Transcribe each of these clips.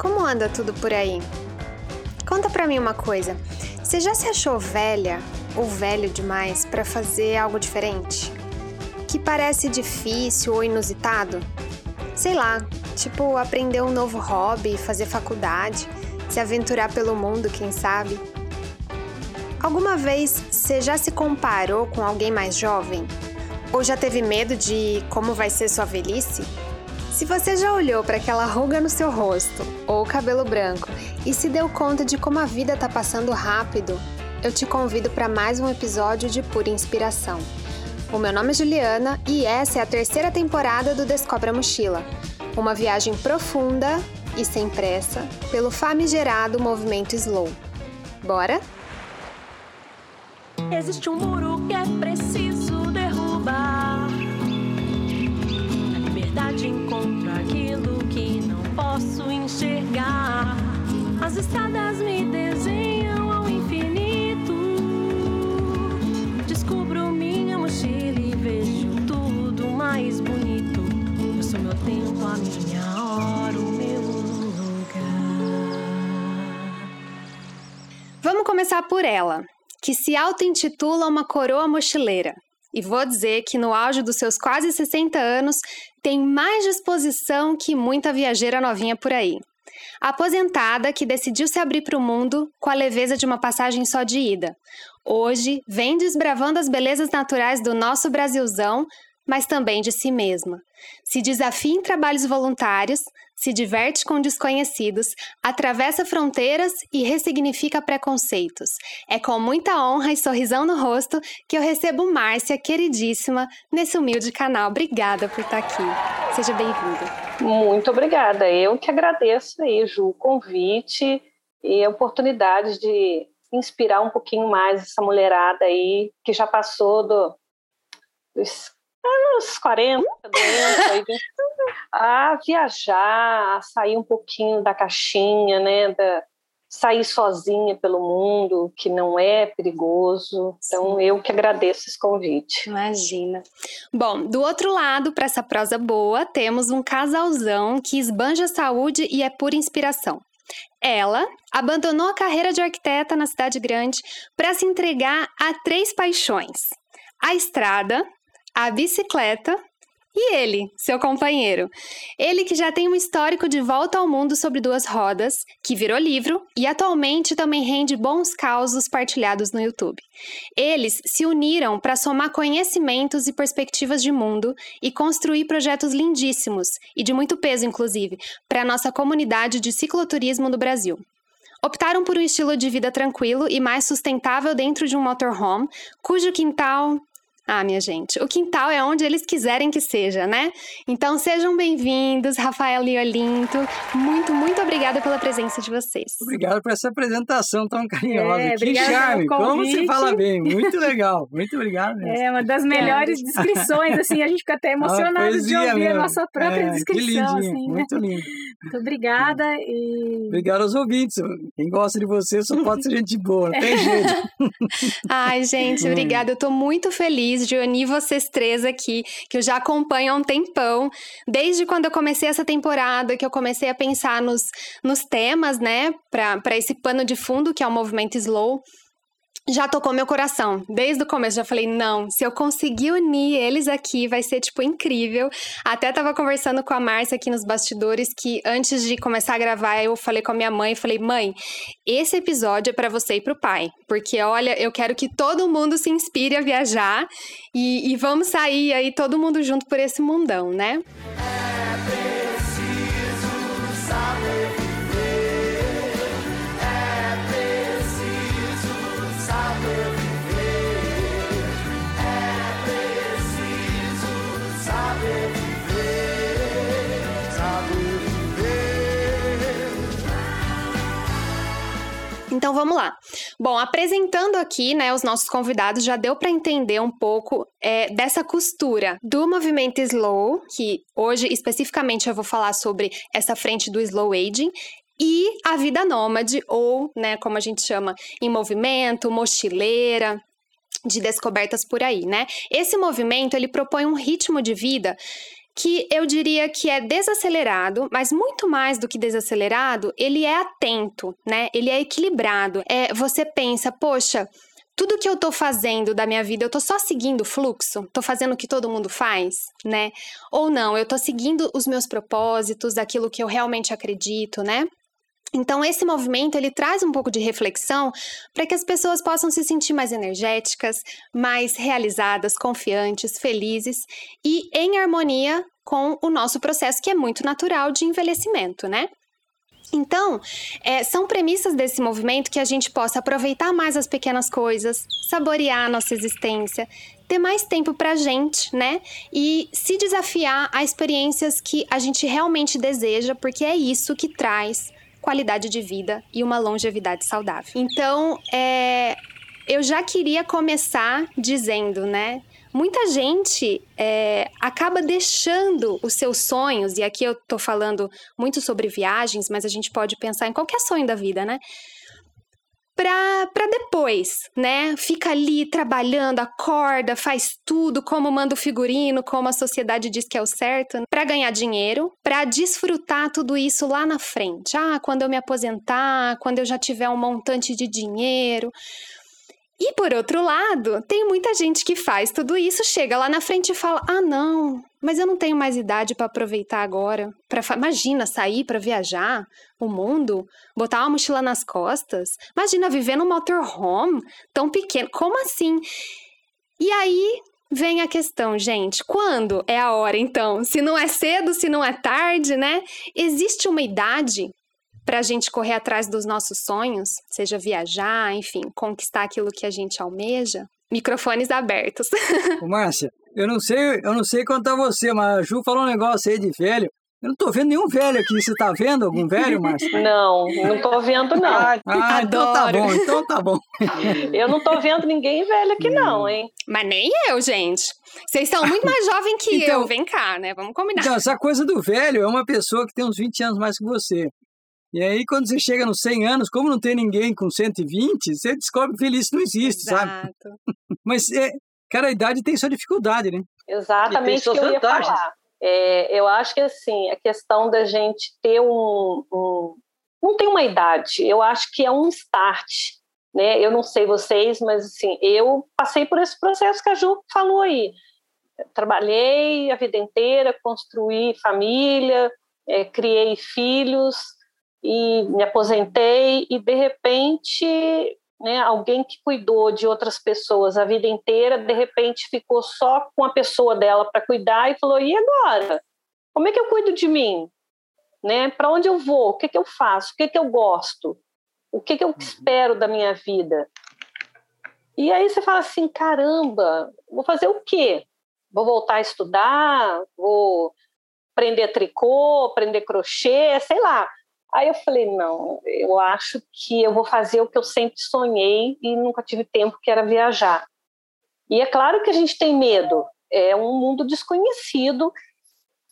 como anda tudo por aí? Conta pra mim uma coisa. Você já se achou velha ou velho demais para fazer algo diferente? Que parece difícil ou inusitado? Sei lá, tipo aprender um novo hobby, fazer faculdade, se aventurar pelo mundo, quem sabe? Alguma vez você já se comparou com alguém mais jovem? Ou já teve medo de como vai ser sua velhice? Se você já olhou para aquela ruga no seu rosto ou cabelo branco e se deu conta de como a vida está passando rápido, eu te convido para mais um episódio de Pura Inspiração. O meu nome é Juliana e essa é a terceira temporada do Descobre a Mochila, uma viagem profunda e sem pressa pelo famigerado movimento Slow. Bora? Existe um muro que é preciso estradas me desenham ao infinito. Descubro minha mochila e vejo tudo mais bonito. Eu sou meu tempo, a minha hora, o meu lugar. Vamos começar por ela, que se auto-intitula uma coroa mochileira. E vou dizer que no auge dos seus quase 60 anos tem mais disposição que muita viajeira novinha por aí. Aposentada que decidiu se abrir para o mundo com a leveza de uma passagem só de ida. Hoje vem desbravando as belezas naturais do nosso Brasilzão, mas também de si mesma. Se desafia em trabalhos voluntários, se diverte com desconhecidos, atravessa fronteiras e ressignifica preconceitos. É com muita honra e sorrisão no rosto que eu recebo Márcia, queridíssima, nesse humilde canal. Obrigada por estar aqui. Seja bem-vinda. Muito obrigada. Eu que agradeço aí, Ju, o convite e a oportunidade de inspirar um pouquinho mais essa mulherada aí que já passou do, dos anos 40, doença, a viajar, a sair um pouquinho da caixinha, né, da, sair sozinha pelo mundo, que não é perigoso. Então, Sim. eu que agradeço esse convite. Imagina. Bom, do outro lado, para essa prosa boa, temos um casalzão que esbanja saúde e é pura inspiração. Ela abandonou a carreira de arquiteta na cidade grande para se entregar a três paixões: a estrada, a bicicleta e ele, seu companheiro. Ele que já tem um histórico de volta ao mundo sobre duas rodas, que virou livro e atualmente também rende bons causos partilhados no YouTube. Eles se uniram para somar conhecimentos e perspectivas de mundo e construir projetos lindíssimos e de muito peso, inclusive, para a nossa comunidade de cicloturismo no Brasil. Optaram por um estilo de vida tranquilo e mais sustentável dentro de um motorhome, cujo quintal ah, minha gente, o quintal é onde eles quiserem que seja, né? Então sejam bem-vindos, Rafael e Olinto. Muito, muito obrigada pela presença de vocês. Obrigado por essa apresentação tão carinhosa. É, que charme, como você fala bem. Muito legal, muito obrigado mesmo. É uma das melhores descrições, assim, a gente fica até emocionado de ouvir mesmo. a nossa própria é, descrição. Assim, muito né? lindo. Muito obrigada e... Obrigado aos ouvintes. Quem gosta de você só pode ser gente boa, não tem jeito. Ai, gente, obrigada. Eu tô muito feliz de unir vocês três aqui, que eu já acompanho há um tempão. Desde quando eu comecei essa temporada, que eu comecei a pensar nos, nos temas, né, para esse pano de fundo que é o movimento slow já tocou meu coração. Desde o começo já falei, não, se eu conseguir unir eles aqui, vai ser, tipo, incrível. Até tava conversando com a Márcia aqui nos bastidores, que antes de começar a gravar, eu falei com a minha mãe, falei, mãe, esse episódio é para você e pro pai. Porque, olha, eu quero que todo mundo se inspire a viajar e, e vamos sair aí todo mundo junto por esse mundão, né? Então vamos lá. Bom, apresentando aqui, né, os nossos convidados, já deu para entender um pouco é, dessa costura do movimento slow, que hoje especificamente eu vou falar sobre essa frente do slow aging, e a vida nômade, ou, né, como a gente chama, em movimento, mochileira, de descobertas por aí, né? Esse movimento, ele propõe um ritmo de vida que eu diria que é desacelerado, mas muito mais do que desacelerado, ele é atento, né? Ele é equilibrado. É, você pensa, poxa, tudo que eu tô fazendo da minha vida, eu tô só seguindo o fluxo? Tô fazendo o que todo mundo faz, né? Ou não, eu tô seguindo os meus propósitos, aquilo que eu realmente acredito, né? Então esse movimento ele traz um pouco de reflexão para que as pessoas possam se sentir mais energéticas, mais realizadas, confiantes, felizes e em harmonia com o nosso processo que é muito natural de envelhecimento, né? Então, é, são premissas desse movimento que a gente possa aproveitar mais as pequenas coisas, saborear a nossa existência, ter mais tempo pra gente, né? E se desafiar a experiências que a gente realmente deseja, porque é isso que traz qualidade de vida e uma longevidade saudável. Então, é, eu já queria começar dizendo, né? Muita gente é, acaba deixando os seus sonhos, e aqui eu tô falando muito sobre viagens, mas a gente pode pensar em qualquer sonho da vida, né? Para depois, né? Fica ali trabalhando, acorda, faz tudo como manda o figurino, como a sociedade diz que é o certo, para ganhar dinheiro, para desfrutar tudo isso lá na frente. Ah, quando eu me aposentar, quando eu já tiver um montante de dinheiro. E por outro lado, tem muita gente que faz tudo isso, chega lá na frente e fala: "Ah, não, mas eu não tenho mais idade para aproveitar agora. Para imagina sair para viajar o mundo, botar uma mochila nas costas. Imagina viver num motorhome tão pequeno. Como assim? E aí vem a questão, gente. Quando é a hora, então? Se não é cedo, se não é tarde, né? Existe uma idade para a gente correr atrás dos nossos sonhos, seja viajar, enfim, conquistar aquilo que a gente almeja? Microfones abertos. Ô, Márcia, eu não sei, eu não sei contar você, mas a Ju falou um negócio aí de velho. Eu não tô vendo nenhum velho aqui. Você tá vendo algum velho, Márcia? Não, não tô vendo, não. Ah, ah então tá bom, então tá bom. Eu não tô vendo ninguém velho aqui, não, hein? Mas nem eu, gente. Vocês são muito mais jovens que então, eu. Vem cá, né? Vamos combinar. Então, essa coisa do velho é uma pessoa que tem uns 20 anos mais que você. E aí, quando você chega nos 100 anos, como não tem ninguém com 120, você descobre que feliz não existe, Exato. sabe? Mas, é, cada idade tem sua dificuldade, né? Exatamente o que eu ia falar. É, eu acho que, assim, a questão da gente ter um, um... Não tem uma idade, eu acho que é um start, né? Eu não sei vocês, mas, assim, eu passei por esse processo que a Ju falou aí. trabalhei a vida inteira, construí família, é, criei filhos, e me aposentei e de repente né, alguém que cuidou de outras pessoas a vida inteira de repente ficou só com a pessoa dela para cuidar e falou e agora? Como é que eu cuido de mim? Né para onde eu vou? O que que eu faço? O que que eu gosto? O que que eu uhum. espero da minha vida? E aí você fala assim caramba vou fazer o quê? Vou voltar a estudar? Vou aprender tricô aprender crochê sei lá Aí eu falei, não, eu acho que eu vou fazer o que eu sempre sonhei e nunca tive tempo, que era viajar. E é claro que a gente tem medo, é um mundo desconhecido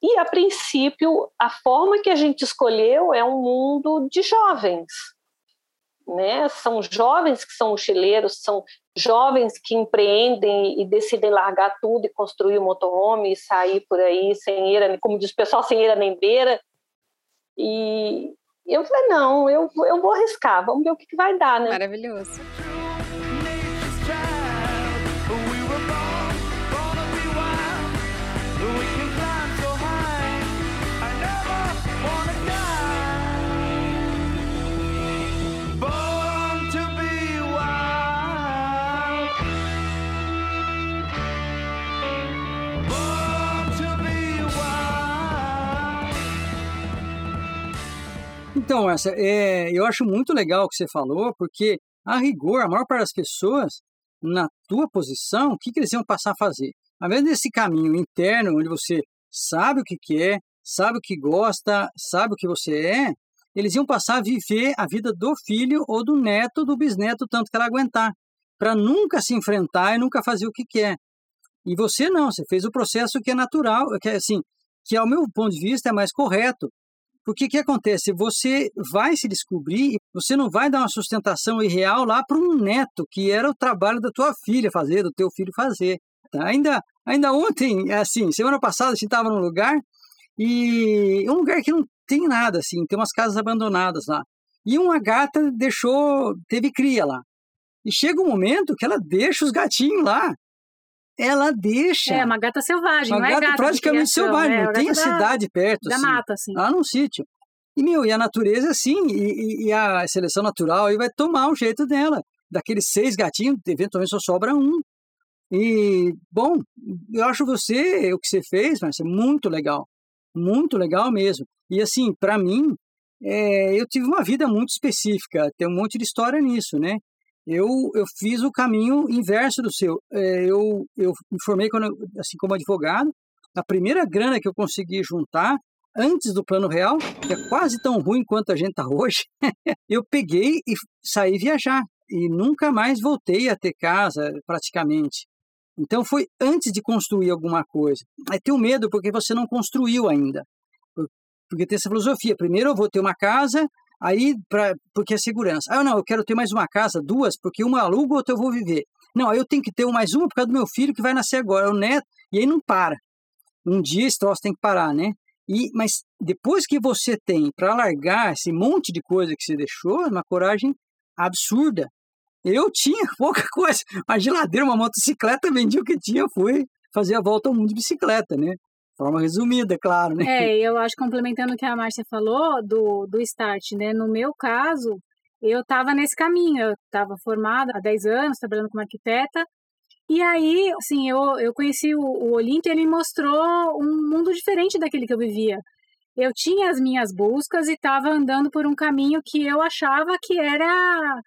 e, a princípio, a forma que a gente escolheu é um mundo de jovens. Né? São jovens que são mochileiros, são jovens que empreendem e decidem largar tudo e construir um motorhome e sair por aí sem eira, como diz o pessoal, sem eira nem beira. E, eu falei, não, eu, eu vou arriscar, vamos ver o que, que vai dar, né? Maravilhoso. Então, essa, é, eu acho muito legal o que você falou, porque, a rigor, a maior parte das pessoas, na tua posição, o que, que eles iam passar a fazer? Ao invés desse caminho interno, onde você sabe o que quer, é, sabe o que gosta, sabe o que você é, eles iam passar a viver a vida do filho ou do neto, do bisneto, tanto que ela aguentar, para nunca se enfrentar e nunca fazer o que quer. E você não, você fez o processo que é natural, que é assim, que ao meu ponto de vista é mais correto, porque o que acontece? Você vai se descobrir, você não vai dar uma sustentação irreal lá para um neto, que era o trabalho da tua filha fazer, do teu filho fazer. gata. Ainda, ainda ontem, assim, semana passada, a gente estava num lugar e um lugar que não tem nada, assim, tem umas casas abandonadas lá. E uma gata deixou, teve cria lá. E chega um momento que ela deixa os gatinhos lá. Ela deixa. É, uma gata selvagem, uma não é gata, gata praticamente selvagem, é, não tem a cidade perto. Da assim, mata, assim. Lá num sítio. E, meu, e a natureza, assim, e, e, a seleção natural aí vai tomar o jeito dela. Daqueles seis gatinhos, eventualmente só sobra um. E, bom, eu acho você, o que você fez, é muito legal. Muito legal mesmo. E, assim, para mim, é, eu tive uma vida muito específica, tem um monte de história nisso, né? Eu, eu fiz o caminho inverso do seu. É, eu, eu me formei quando, assim como advogado. A primeira grana que eu consegui juntar antes do plano real, que é quase tão ruim quanto a gente está hoje, eu peguei e saí viajar. E nunca mais voltei a ter casa, praticamente. Então foi antes de construir alguma coisa. Aí tenho medo porque você não construiu ainda. Porque tem essa filosofia. Primeiro eu vou ter uma casa, aí pra, porque é segurança. Ah, não, eu quero ter mais uma casa, duas, porque uma alugo, outra eu vou viver. Não, aí eu tenho que ter mais uma por causa do meu filho que vai nascer agora, o neto, e aí não para. Um dia esse troço tem que parar, né? E, mas depois que você tem para largar esse monte de coisa que você deixou, é uma coragem absurda. Eu tinha pouca coisa, uma geladeira, uma motocicleta, vendi o que tinha, fui fazer a volta ao mundo de bicicleta, né? Forma resumida, é claro, né? É, eu acho, complementando o que a Márcia falou do, do start, né? No meu caso, eu estava nesse caminho, eu estava formada há 10 anos, trabalhando como arquiteta, e aí, assim, eu, eu conheci o, o e ele me mostrou um mundo diferente daquele que eu vivia. Eu tinha as minhas buscas e estava andando por um caminho que eu achava que era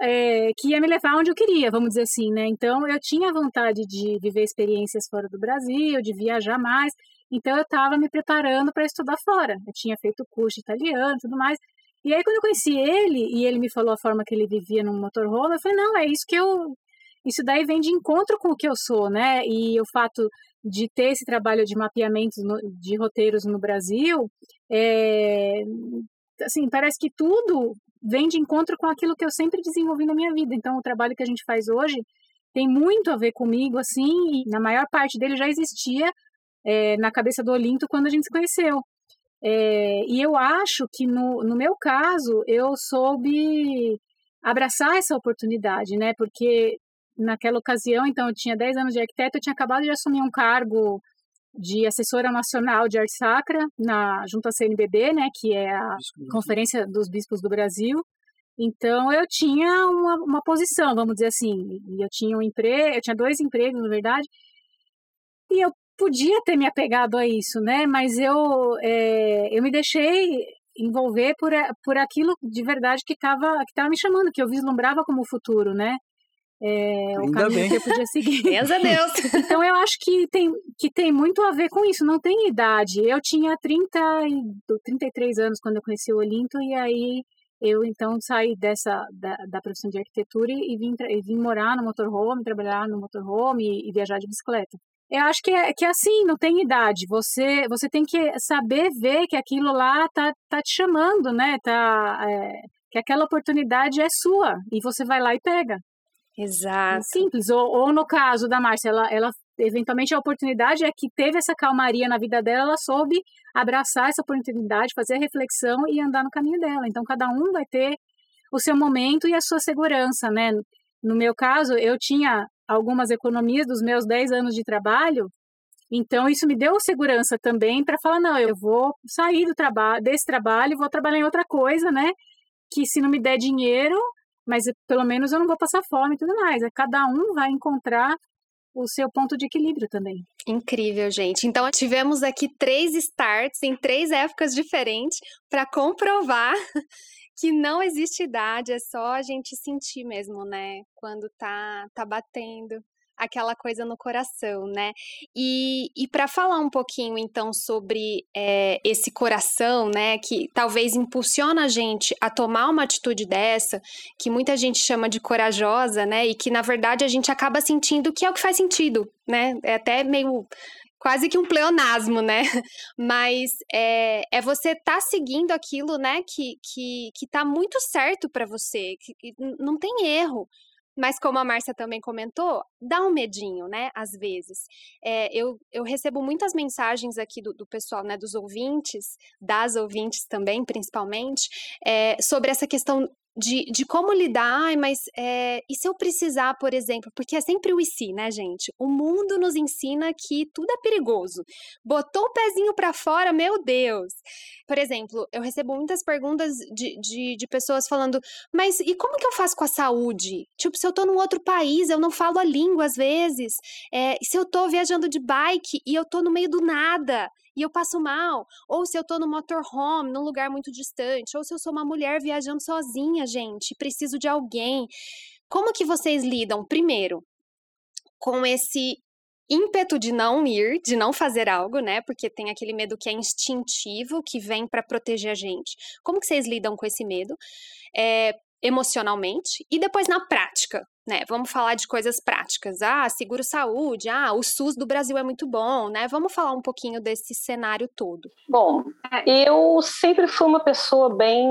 é, que ia me levar onde eu queria, vamos dizer assim, né? Então eu tinha vontade de viver experiências fora do Brasil, de viajar mais. Então eu estava me preparando para estudar fora. Eu tinha feito curso italiano e tudo mais. E aí quando eu conheci ele e ele me falou a forma que ele vivia no motorhome, eu falei, não, é isso que eu isso daí vem de encontro com o que eu sou, né? E o fato de ter esse trabalho de mapeamento de roteiros no Brasil, é, assim, parece que tudo vem de encontro com aquilo que eu sempre desenvolvi na minha vida. Então, o trabalho que a gente faz hoje tem muito a ver comigo, assim, e na maior parte dele já existia é, na cabeça do Olinto quando a gente se conheceu. É, e eu acho que no, no meu caso eu soube abraçar essa oportunidade, né? Porque naquela ocasião, então, eu tinha 10 anos de arquiteto, eu tinha acabado de assumir um cargo de assessora nacional de arte sacra na junto à CNBB, né, que é a Conferência dos Bispos do Brasil. Então eu tinha uma, uma posição, vamos dizer assim, eu tinha um emprego, eu tinha dois empregos, na verdade, e eu podia ter me apegado a isso, né? Mas eu, é, eu me deixei envolver por, por aquilo de verdade que estava que tava me chamando, que eu vislumbrava como futuro, né? É, o caminho bem. que eu podia seguir. Deus a Deus! então eu acho que tem, que tem muito a ver com isso, não tem idade. Eu tinha 30 e, 33 anos quando eu conheci o Olinto, e aí eu então saí dessa da, da profissão de arquitetura e vim, e vim morar no motorhome, trabalhar no motorhome e, e viajar de bicicleta. Eu acho que é, que é assim, não tem idade. Você você tem que saber ver que aquilo lá tá, tá te chamando, né? Tá, é, que aquela oportunidade é sua e você vai lá e pega. Exato. Simples. Ou, ou no caso da Márcia, ela, ela eventualmente a oportunidade é que teve essa calmaria na vida dela, ela soube abraçar essa oportunidade, fazer a reflexão e andar no caminho dela. Então cada um vai ter o seu momento e a sua segurança, né? No meu caso, eu tinha algumas economias dos meus 10 anos de trabalho, então isso me deu segurança também para falar não, eu vou sair do trabalho, desse trabalho, vou trabalhar em outra coisa, né? Que se não me der dinheiro, mas pelo menos eu não vou passar fome e tudo mais. É, cada um vai encontrar o seu ponto de equilíbrio também. Incrível, gente. Então tivemos aqui três starts em três épocas diferentes para comprovar que não existe idade, é só a gente sentir mesmo, né? Quando tá tá batendo aquela coisa no coração, né? E, e para falar um pouquinho então sobre é, esse coração, né, que talvez impulsiona a gente a tomar uma atitude dessa, que muita gente chama de corajosa, né, e que na verdade a gente acaba sentindo que é o que faz sentido, né? É até meio quase que um pleonasmo, né? Mas é, é você tá seguindo aquilo, né, que, que, que tá muito certo para você, que, que não tem erro Mas como a Márcia também comentou, dá um medinho, né? Às vezes. É, eu, eu recebo muitas mensagens aqui do, do, pessoal, né? Dos ouvintes, das ouvintes também, principalmente, é, sobre essa questão de, de como lidar, mas é, e se eu precisar, por exemplo, porque é sempre o e se, né, gente? O mundo nos ensina que tudo é perigoso. Botou o pezinho para fora, meu Deus. Por exemplo, eu recebo muitas perguntas de, de, de, pessoas falando, mas e como que eu faço com a saúde? Tipo, se eu tô num outro país, eu não falo a língua às vezes. É, se eu tô viajando de bike e eu tô no meio do nada e eu passo mal, ou se eu tô no motorhome, num lugar muito distante, ou se eu sou uma mulher viajando sozinha, gente, preciso de alguém. Como que vocês lidam, primeiro, com esse ímpeto de não ir, de não fazer algo, né? Porque tem aquele medo que é instintivo, que vem para proteger a gente. Como que vocês lidam com esse medo? É, emocionalmente e depois na prática, né? Vamos falar de coisas práticas. Ah, seguro saúde, ah, o SUS do Brasil é muito bom, né? Vamos falar um pouquinho desse cenário todo. Bom, eu sempre fui uma pessoa bem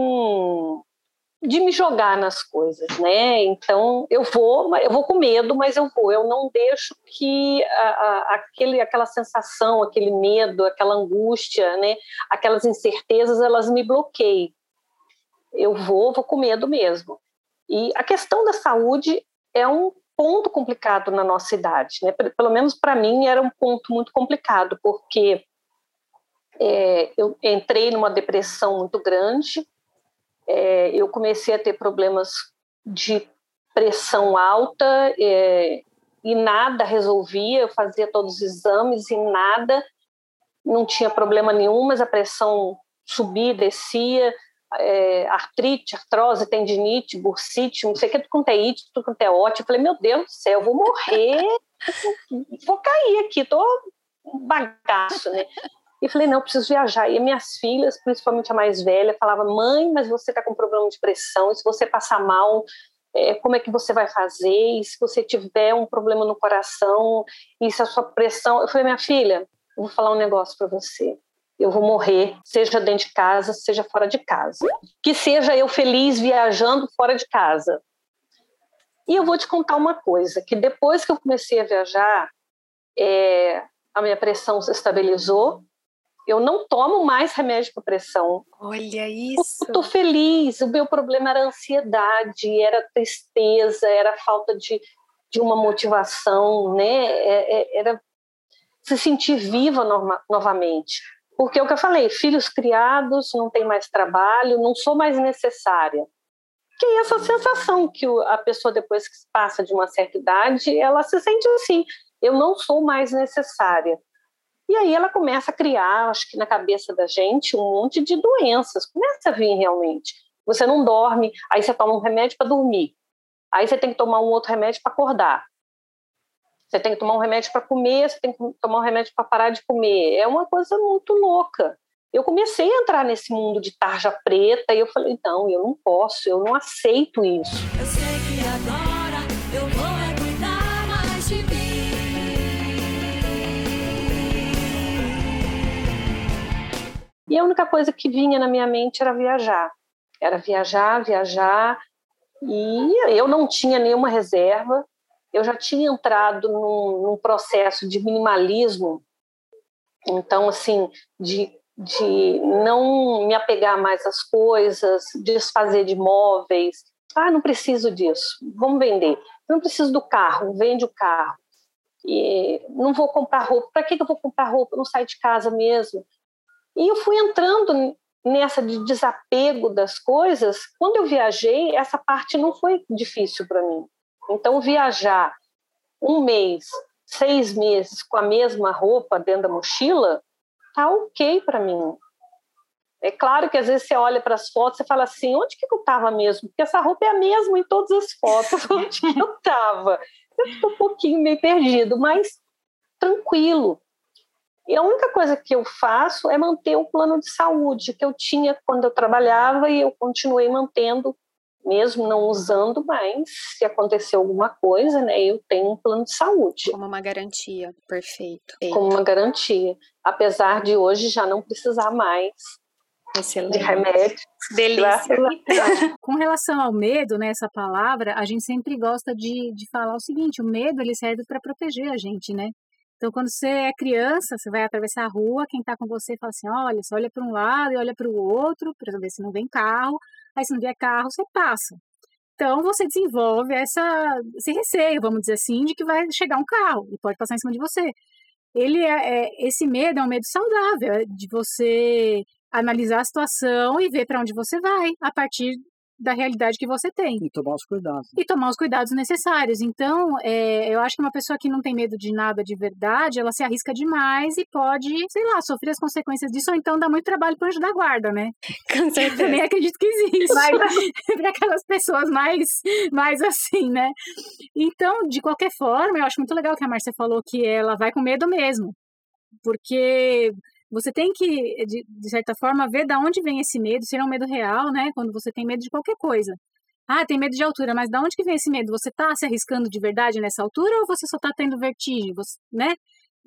de me jogar nas coisas, né? Então eu vou, eu vou com medo, mas eu vou. Eu não deixo que a, a, aquele, aquela sensação, aquele medo, aquela angústia, né? Aquelas incertezas, elas me bloqueiem eu vou, vou com medo mesmo. E a questão da saúde é um ponto complicado na nossa idade, né? Pelo menos para mim era um ponto muito complicado, porque é, eu entrei numa depressão muito grande, é, eu comecei a ter problemas de pressão alta é, e nada resolvia, eu fazia todos os exames e nada, não tinha problema nenhum, mas a pressão subia, descia, é, artrite, artrose, tendinite, bursite, não sei o que, tudo quanto é it, tudo quanto é ótimo. Eu falei, meu Deus do céu, eu vou morrer, vou cair aqui, tô um bagaço, né? E falei, não, preciso viajar. E minhas filhas, principalmente a mais velha, falava, mãe, mas você tá com problema de pressão, e se você passar mal, é, como é que você vai fazer? E se você tiver um problema no coração, e se a sua pressão... Eu falei, minha filha, vou falar um negócio para você eu vou morrer, seja dentro de casa, seja fora de casa. Que seja eu feliz viajando fora de casa. E eu vou te contar uma coisa, que depois que eu comecei a viajar, é, a minha pressão se estabilizou, eu não tomo mais remédio para pressão. Olha isso! Estou feliz. O meu problema era ansiedade, era tristeza, era falta de, de uma motivação, né? É, é, era se sentir viva norma, novamente. Porque é o que eu falei, filhos criados, não tem mais trabalho, não sou mais necessária. Que é essa sensação que a pessoa, depois que passa de uma certa idade, ela se sente assim, eu não sou mais necessária. E aí ela começa a criar, acho que na cabeça da gente, um monte de doenças. Começa a vir realmente. Você não dorme, aí você toma um remédio para dormir. Aí você tem que tomar um outro remédio para acordar. Você tem que tomar um remédio para comer, você tem que tomar um remédio para parar de comer. É uma coisa muito louca. Eu comecei a entrar nesse mundo de tarja preta e eu falei: não, eu não posso, eu não aceito isso. Eu sei que agora eu vou é cuidar mais de mim. E a única coisa que vinha na minha mente era viajar. Era viajar, viajar. E eu não tinha nenhuma reserva eu já tinha entrado num, num processo de minimalismo, então, assim, de, de não me apegar mais às coisas, desfazer de móveis. Ah, não preciso disso, vamos vender. Não preciso do carro, vende o carro. E não vou comprar roupa. Para que eu vou comprar roupa? não saio de casa mesmo. E eu fui entrando nessa de desapego das coisas. Quando eu viajei, essa parte não foi difícil para mim. Então, viajar um mês, seis meses com a mesma roupa dentro da mochila, tá ok para mim. É claro que às vezes você olha para as fotos e fala assim, onde que eu estava mesmo? Porque essa roupa é a mesma em todas as fotos. onde que eu estava? Eu estou um pouquinho meio perdido, mas tranquilo. E a única coisa que eu faço é manter o plano de saúde que eu tinha quando eu trabalhava e eu continuei mantendo mesmo não usando, mas se acontecer alguma coisa, né, eu tenho um plano de saúde. Como uma garantia, perfeito. Como uma garantia, apesar de hoje já não precisar mais Excelente. de remédio. Delícia. Com relação ao medo, né, essa palavra, a gente sempre gosta de, de falar o seguinte: o medo ele serve para proteger a gente, né? Então, quando você é criança, você vai atravessar a rua, quem está com você fala assim: olha, você olha para um lado e olha para o outro, para ver se não vem carro. Aí, se não vier carro, você passa. Então, você desenvolve essa, esse receio, vamos dizer assim, de que vai chegar um carro e pode passar em cima de você. Ele é, é esse medo é um medo saudável, é de você analisar a situação e ver para onde você vai a partir da realidade que você tem. E tomar os cuidados. E tomar os cuidados necessários. Então, é, eu acho que uma pessoa que não tem medo de nada de verdade, ela se arrisca demais e pode, sei lá, sofrer as consequências disso, ou então dar muito trabalho para o anjo da guarda, né? Com certeza. Também acredito que existe. para aquelas pessoas mais, mais assim, né? Então, de qualquer forma, eu acho muito legal que a Márcia falou que ela vai com medo mesmo. Porque você tem que, de, de, certa forma, ver de onde vem esse medo, se é um medo real, né? Quando você tem medo de qualquer coisa. Ah, tem medo de altura, mas de onde que vem esse medo? Você está se arriscando de verdade nessa altura ou você só está tendo vertigem, você, né?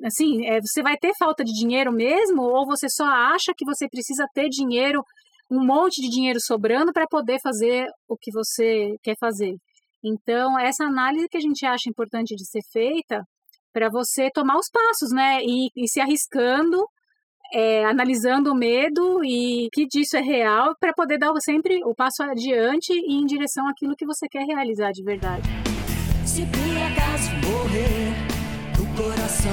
Assim, é, você vai ter falta de dinheiro mesmo ou você só acha que você precisa ter dinheiro, um monte de dinheiro sobrando para poder fazer o que você quer fazer? Então, essa análise que a gente acha importante de ser feita para você tomar os passos, né? E, e se arriscando é, analisando o medo e que disso é real para poder dar sempre o passo adiante e em direção àquilo que você quer realizar de verdade. Se por acaso morrer do coração,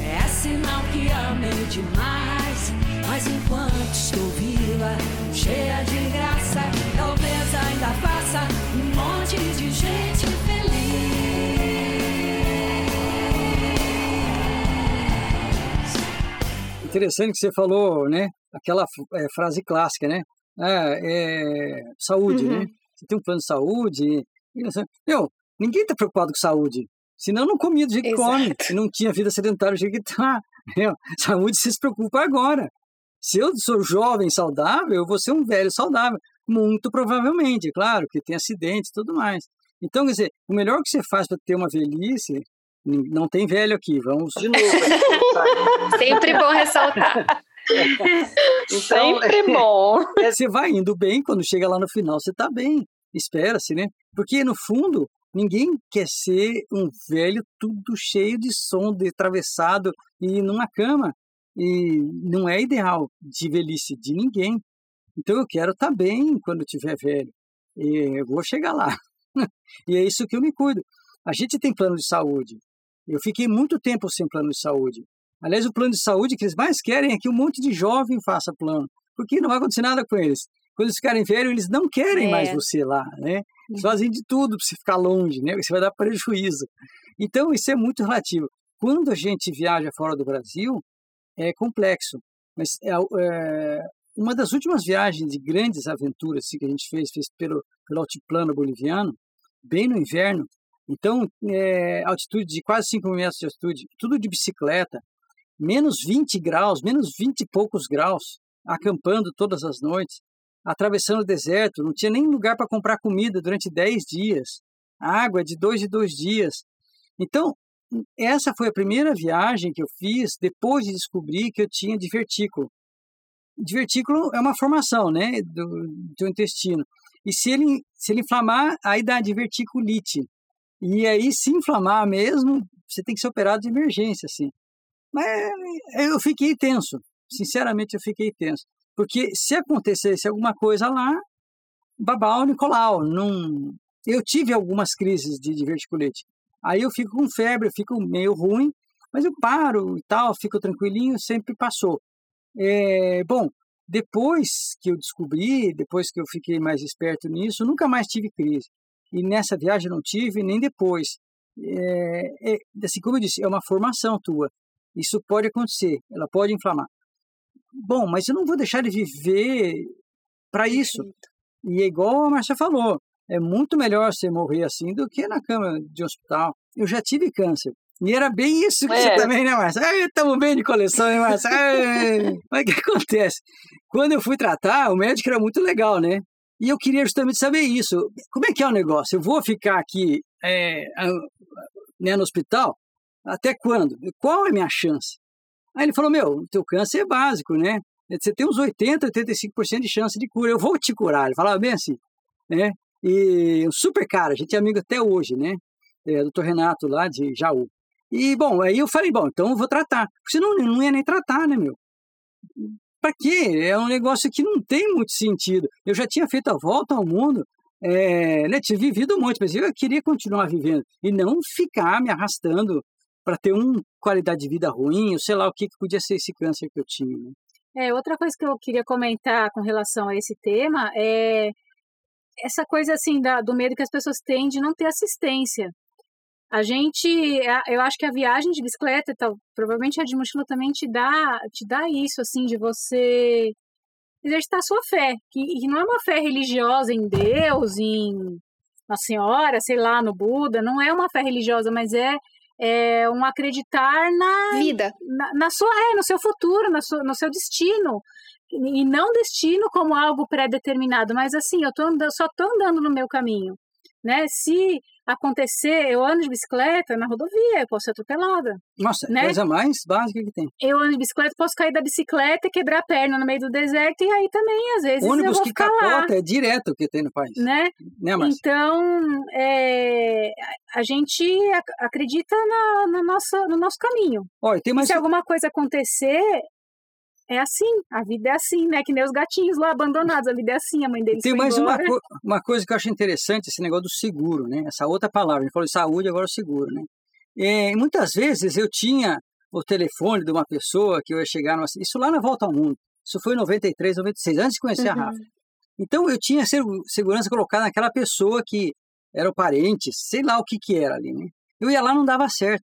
é sinal que amei demais. Mas enquanto estou viva, cheia de graça, talvez ainda faça um monte de gente Interessante que você falou, né? Aquela é, frase clássica, né? Ah, é, saúde, né? uhum. né? Você tem um plano de saúde. Meu, ninguém está preocupado com saúde. Senão não comia do jeito que come. Se não tinha vida sedentária do jeito que tá. Meu, saúde se preocupa agora. Se eu sou jovem saudável, eu vou ser um velho saudável. Muito provavelmente, claro, que tem acidente e tudo mais. Então, quer dizer, o melhor que você faz para ter uma velhice não tem velho aqui, vamos de novo. Sempre bom ressaltar. então, Sempre bom. É, você vai indo bem, quando chega lá no final, você está bem. Espera-se, né? Porque, no fundo, ninguém quer ser um velho tudo cheio de som, de atravessado e numa cama. E não é ideal de velhice de ninguém. Então, eu quero estar tá bem quando tiver velho. E eu vou chegar lá. e é isso que eu me cuido. A gente tem plano de saúde, eu fiquei muito tempo sem plano de saúde. Aliás, o plano de saúde que eles mais querem é que um monte de jovem faça plano, porque não vai acontecer nada com eles. Quando eles ficarem velhos, eles não querem é. mais você lá, né? Eles fazem de tudo para você ficar longe, né? Você vai dar prejuízo. Então, isso é muito relativo. Quando a gente viaja fora do Brasil, é complexo. Mas é, é uma das últimas viagens de grandes aventuras assim, que a gente fez, fez pelo, pelo altiplano boliviano, bem no inverno, então, é, altitude de quase 5 mil metros de altitude, tudo de bicicleta, menos 20 graus, menos 20 e poucos graus, acampando todas as noites, atravessando o deserto, não tinha nem lugar para comprar comida durante 10 dias, água de dois e dois dias. Então, essa foi a primeira viagem que eu fiz depois de descobrir que eu tinha divertículo. Divertículo é uma formação né, do, do intestino. E se ele, se ele inflamar, aí dá diverticulite. E aí, se inflamar mesmo, você tem que ser operado de emergência, assim. Mas eu fiquei tenso, sinceramente eu fiquei tenso. Porque se acontecesse alguma coisa lá, babau Nicolau, não... Eu tive algumas crises de diverticulite. Aí eu fico com febre, eu fico meio ruim, mas eu paro e tal, fico tranquilinho, sempre passou. É, bom, depois que eu descobri, depois que eu fiquei mais esperto nisso, nunca mais tive crise e nessa viagem não tive, nem depois. É, é, assim como eu disse, é uma formação tua. Isso pode acontecer, ela pode inflamar. Bom, mas eu não vou deixar de viver para isso. E é igual a Marcia falou, é muito melhor você morrer assim do que na cama de hospital. Eu já tive câncer. E era bem isso que é. você também, né, Márcia? Estamos bem de coleção, hein, Márcia? Mas o que acontece? Quando eu fui tratar, o médico era muito legal, né? E eu queria justamente saber isso. Como é que é o negócio? Eu vou ficar aqui é, né, no hospital? Até quando? Qual é a minha chance? Aí ele falou, meu, teu câncer é básico, né? você tem uns 80, 85% de chance de cura. Eu vou te curar. Ele falava bem assim, né? E um super cara, a gente é amigo até hoje, né? É, doutor Renato lá de Jaú. E, bom, aí eu falei, bom, então eu vou tratar. Porque senão não ia nem tratar, né, meu? Pra quê? É um negócio que não tem muito sentido. Eu já tinha feito a volta ao mundo, é, né, tinha vivido muito, mas eu queria continuar vivendo e não ficar me arrastando para ter uma qualidade de vida ruim, ou sei lá o que, que podia ser esse câncer que eu tinha. Né? É, outra coisa que eu queria comentar com relação a esse tema é essa coisa assim da, do medo que as pessoas têm de não ter assistência. A gente, eu acho que a viagem de bicicleta, tal, provavelmente a de mochila também te dá, te dá isso, assim, de você exercitar a sua fé, que, que não é uma fé religiosa em Deus, em Nossa Senhora, sei lá, no Buda, não é uma fé religiosa, mas é, é um acreditar na vida, na, na sua, é, no seu futuro, na sua, no seu destino, e não destino como algo pré-determinado, mas assim, eu tô andando, só estou andando no meu caminho né? Se acontecer, eu ando de bicicleta na rodovia, eu posso ser atropelada. Nossa, né? coisa mais básica que tem. Eu ando de bicicleta, posso cair da bicicleta, quebrar a perna no meio do deserto e aí também, às vezes, ônibus eu vou que ficar capota lá. é direto o que tem no país. Né? né? Então, é, a gente acredita na, na, nossa, no nosso caminho. Olha, tem mais... se alguma coisa acontecer, é assim, a vida é assim, né? Que nem os gatinhos lá abandonados, a vida é assim, a mãe deles Tem mais uma, co uma coisa que eu acho interessante, esse negócio do seguro, né? Essa outra palavra, a gente falou de saúde, agora o seguro, né? É, muitas vezes eu tinha o telefone de uma pessoa que eu ia chegar, numa, isso lá na Volta ao Mundo, isso foi em 93, 96, antes de conhecer Uhum. a Rafa. Então eu tinha segurança colocada naquela pessoa que era o parente, sei lá o que que era ali, né? Eu ia lá não dava certo.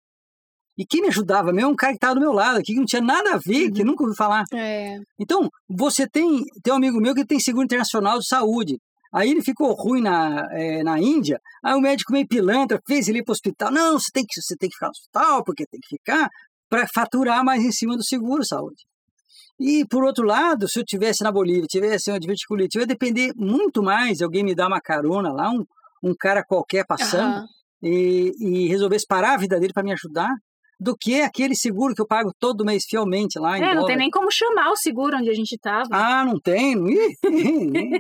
E quem me ajudava mesmo é um cara que estava do meu lado aqui, que não tinha nada a ver, Uhum. que nunca ouviu falar. É. Então, você tem, tem um amigo meu que tem seguro internacional de saúde. Aí ele ficou ruim na, é, na Índia, aí o médico meio pilantra fez ele ir para o hospital. Não, você tem, que, você tem que ficar no hospital, porque tem que ficar para faturar mais em cima do seguro saúde. E, por outro lado, se eu tivesse na Bolívia, tivesse uma diverticulite, eu ia depender muito mais de alguém me dar uma carona lá, um, um cara qualquer passando, Aham. e, e resolvesse parar a vida dele para me ajudar, do que aquele seguro que eu pago todo mês fielmente lá em É, não dólar. tem nem como chamar o seguro onde a gente tava. Ah, não tem? Nem. É,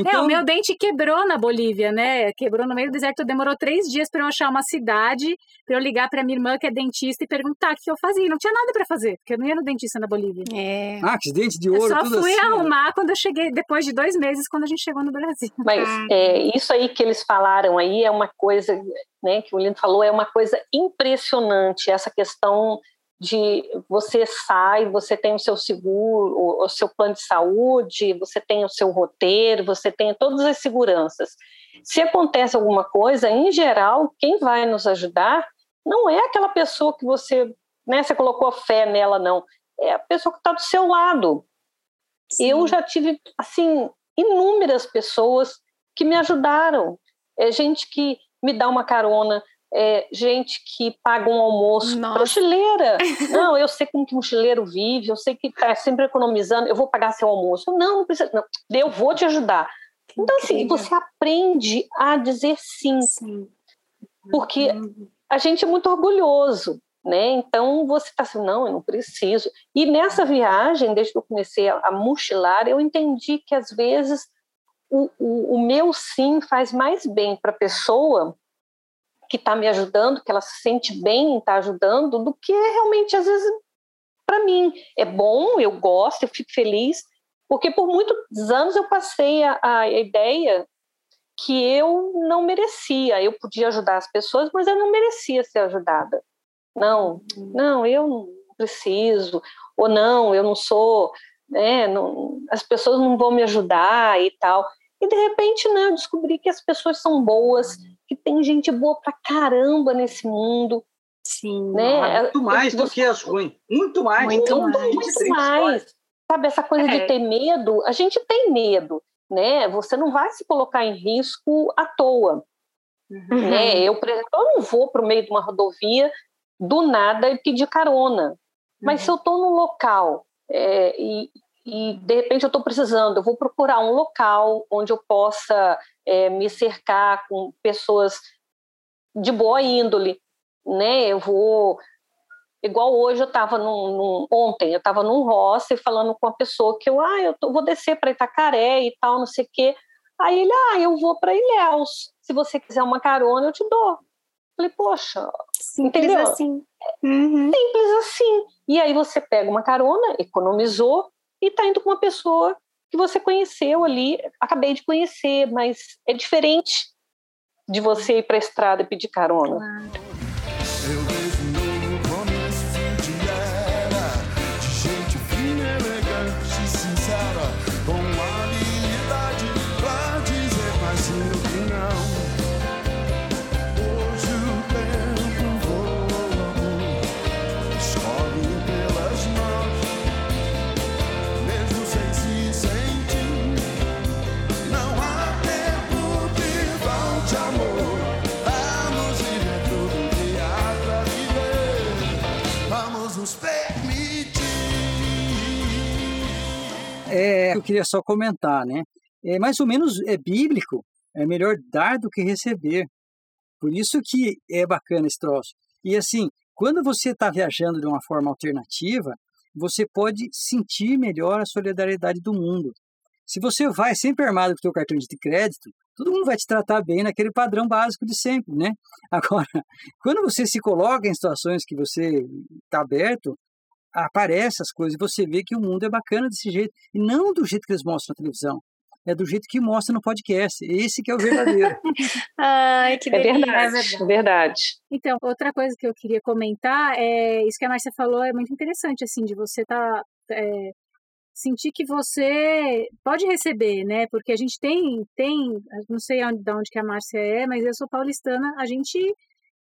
Então, o meu dente quebrou na Bolívia, né? Quebrou no meio do deserto. Demorou três dias para eu achar uma cidade, para eu ligar para minha irmã, que é dentista, e perguntar o que eu fazia. Não tinha nada para fazer, porque eu não ia no dentista na Bolívia. É. Ah, que dentes de Eu ouro, só tudo fui assim. arrumar quando eu cheguei, depois de dois meses, quando a gente chegou no Brasil. Mas é, isso aí que eles falaram aí é uma coisa, né, que o Lino falou, é uma coisa impressionante, essa questão de você sai, você tem o seu seguro, o, o seu plano de saúde, você tem o seu roteiro, você tem todas as seguranças. Se acontece alguma coisa, em geral, quem vai nos ajudar não é aquela pessoa que você, né, você colocou fé nela, não. É a pessoa que está do seu lado. Eu já tive, assim, inúmeras pessoas que me ajudaram. É gente que me dá uma carona, é gente que paga um almoço. Nossa. Mochileira! Não, eu sei como que mochileiro vive, eu sei que está sempre economizando, eu vou pagar seu almoço. Não, não precisa, não, eu vou te ajudar. Então, assim, Incrível. você aprende a dizer sim, Sim. porque a gente é muito orgulhoso, né? Então você está assim, não, eu não preciso. E nessa viagem, desde que eu comecei a mochilar, eu entendi que às vezes o, o, o meu sim faz mais bem para a pessoa que está me ajudando, que ela se sente bem em estar ajudando, do que realmente às vezes para mim. É bom, eu gosto, eu fico feliz, porque por muitos anos eu passei a, a ideia que eu não merecia. Eu podia ajudar as pessoas, mas eu não merecia ser ajudada. Não, não, eu não preciso, ou não, eu não sou, né, não, as pessoas não vão me ajudar e tal. E de repente, né, eu descobri que as pessoas são boas, que tem gente boa pra caramba nesse mundo, Sim. né? Ah, muito mais do Você- que as ruins. Muito mais. Muito Todo mais. mundo tem muito mais. Sabe, essa coisa É. de ter medo, a gente tem medo, né? Você não vai se colocar em risco à toa, Uhum. né? Eu, por exemplo, eu não vou para o meio de uma rodovia do nada e pedir carona. Mas se eu estou num local é, e, e, de repente eu estou precisando, eu vou procurar um local onde eu possa é, me cercar com pessoas de boa índole, né? Eu vou Igual hoje eu estava num, num, ontem, eu estava num roça falando com a pessoa que eu, ah, eu tô, vou descer para Itacaré e tal, não sei o quê. Aí ele, ah, eu vou para Ilhéus. Se você quiser uma carona, eu te dou. Falei, poxa, Simples entendeu? assim. Uhum. Simples assim. E aí você pega uma carona, economizou e está indo com uma pessoa que você conheceu ali, acabei de conhecer, mas é diferente de você ir para a estrada e pedir carona. Claro. É, eu queria só comentar, né? É mais ou menos é bíblico, é melhor dar do que receber. Por isso que é bacana esse troço. E assim, quando você está viajando de uma forma alternativa, você pode sentir melhor a solidariedade do mundo. Se você vai sempre armado com o seu cartão de crédito, todo mundo vai te tratar bem naquele padrão básico de sempre, né? Agora, quando você se coloca em situações que você está aberto, aparece as coisas e você vê que o mundo é bacana desse jeito. E não do jeito que eles mostram na televisão. É do jeito que mostra no podcast. Esse que é o verdadeiro. Ai, que É delícia. verdade, é verdade. Então, outra coisa que eu queria comentar é isso que a Márcia falou é muito interessante, assim, de você tá é, sentir que você pode receber, né? Porque a gente tem, tem, não sei onde, de onde que a Márcia é, mas eu sou paulistana, a gente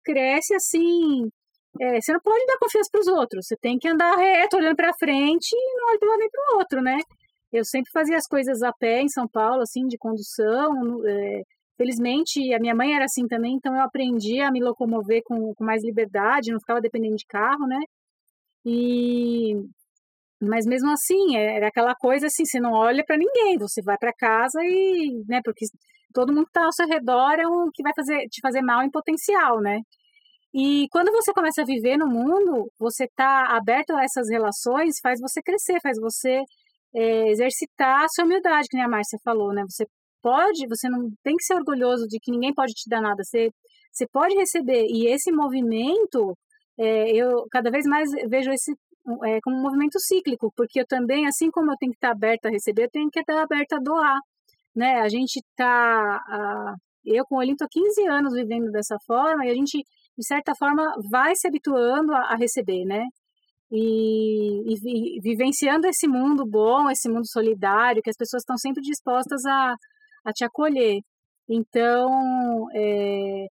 cresce assim. É, você não pode dar confiança para os outros, você tem que andar reto, olhando para frente e não olhar um nem para o outro, né? Eu sempre fazia as coisas a pé em São Paulo, assim, de condução. é, felizmente, a minha mãe era assim também, então eu aprendi a me locomover com, com mais liberdade, não ficava dependendo de carro, né? E mas mesmo assim, é- era aquela coisa assim, você não olha para ninguém, você vai para casa e, né, porque todo mundo que tá ao seu redor é o que vai fazer te fazer mal em potencial, né? E quando você começa a viver no mundo, você tá aberto a essas relações, faz você crescer, faz você é, exercitar a sua humildade, que nem a Márcia falou, né? Você pode, você não tem que ser orgulhoso de que ninguém pode te dar nada, você, você pode receber. E esse movimento, é, eu cada vez mais vejo esse é, como um movimento cíclico, porque eu também, assim como eu tenho que estar aberta a receber, eu tenho que estar aberta a doar, né? A gente está, eu com o Olinto há 15 anos vivendo dessa forma, e a gente, de certa forma, vai se habituando a, a receber, né? E, e vi- vivenciando esse mundo bom, esse mundo solidário, que as pessoas estão sempre dispostas a, a te acolher. Então, é,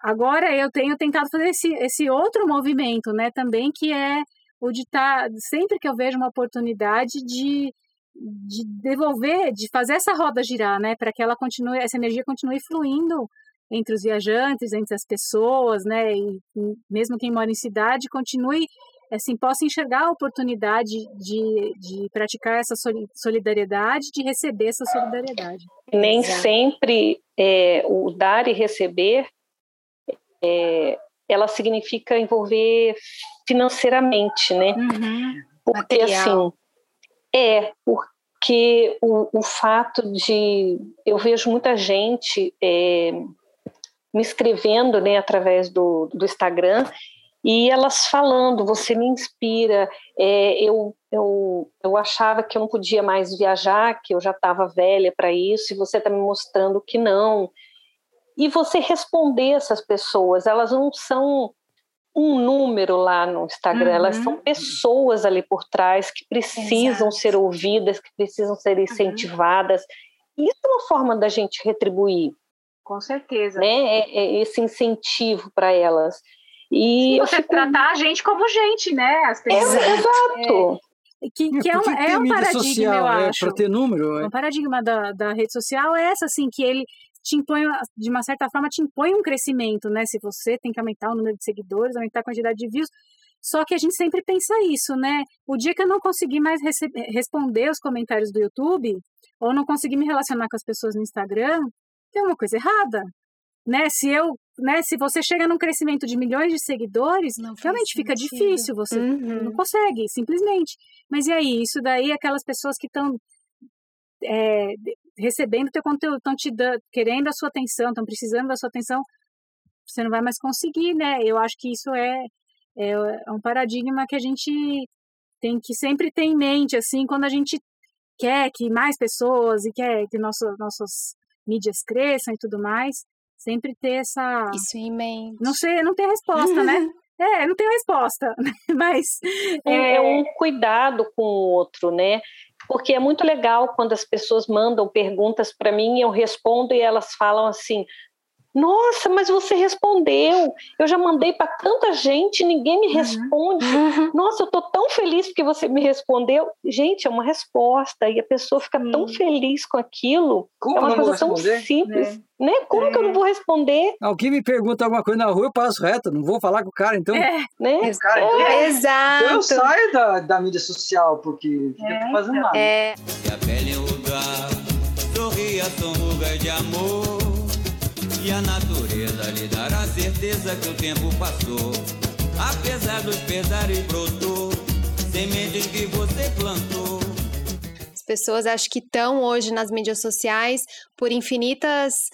agora eu tenho tentado fazer esse, esse outro movimento, né, também, que é o de estar, sempre que eu vejo uma oportunidade de, de devolver, de fazer essa roda girar, né, para que ela continue, essa energia continue fluindo entre os viajantes, entre as pessoas, né, e e mesmo quem mora em cidade continue, assim, possa enxergar a oportunidade de, de praticar essa soli- solidariedade, de receber essa solidariedade. Nem Exato. sempre é, o dar e receber é, ela significa envolver financeiramente, né? Porque Material. assim é porque o, o fato de eu vejo muita gente é, me escrevendo né, através do, do Instagram e elas falando, você me inspira. É, eu, eu, eu achava que eu não podia mais viajar, que eu já estava velha para isso, e você está me mostrando que não. E você responder essas pessoas, elas não são um número lá no Instagram, elas Uhum. são pessoas ali por trás que precisam Exato. ser ouvidas, que precisam ser incentivadas. Isso é uma forma da gente retribuir, Com certeza. né? É, é esse incentivo para elas. E eu você fico- tratar a gente como gente, né? As É, pessoas. exato. Que, que é, Por um, que é um paradigma, social? eu é acho. para ter número? é? O paradigma da, da rede social é essa, assim, que ele te impõe, de uma certa forma, te impõe um crescimento, né? Se você tem que aumentar o número de seguidores, aumentar a quantidade de views. Só que a gente sempre pensa isso, né? O dia que eu não conseguir mais receber, responder os comentários do YouTube, ou não conseguir me relacionar com as pessoas no Instagram, tem uma coisa errada, né? Se eu né, se você chega num crescimento de milhões de seguidores, Não realmente fica sentido. difícil, você Uhum. não consegue, simplesmente. Mas e aí, isso daí, aquelas pessoas que estão recebendo teu conteúdo, estão te dando, querendo a sua atenção, estão precisando da sua atenção, você não vai mais conseguir, né? Eu acho que isso é, é, é um paradigma que a gente tem que sempre ter em mente, assim, quando a gente quer que mais pessoas e quer que nosso, nossas mídias cresçam e tudo mais, sempre ter essa... Isso em mente. Não sei, não tem resposta, né? É, não tem resposta, mas... É um cuidado com o outro, né? Porque é muito legal quando as pessoas mandam perguntas para mim, eu respondo e elas falam assim: Nossa, mas você respondeu. Eu já mandei para tanta gente, ninguém me responde. Nossa, eu tô tão feliz porque você me respondeu. Gente, é uma resposta e a pessoa fica tão feliz com aquilo. Como é uma eu coisa tão simples, né? Como que eu não vou responder, Alguém me pergunta alguma coisa na rua, eu passo reto. Não vou falar com o cara, então. É, né? Cara, então, então eu Exato. saio da, da mídia social, porque fica fazendo nada. É, a pele enrugar, sorria, são rugas de amor. E a natureza lhe dará certeza que o tempo passou. Apesar dos pesares brotou, sementes que você plantou. as pessoas acho que estão hoje nas mídias sociais por infinitas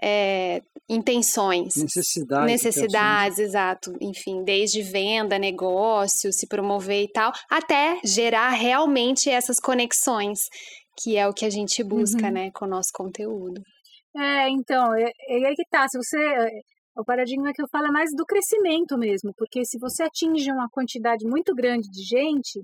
é, intenções. Necessidade. Necessidades, exato. Enfim, desde venda, negócio, se promover e tal, até gerar realmente essas conexões, que é o que a gente busca, Uhum. né, com o nosso conteúdo. É, então, é, é aí que tá. Se você. é, O paradigma que eu falo é mais do crescimento mesmo, porque se você atinge uma quantidade muito grande de gente,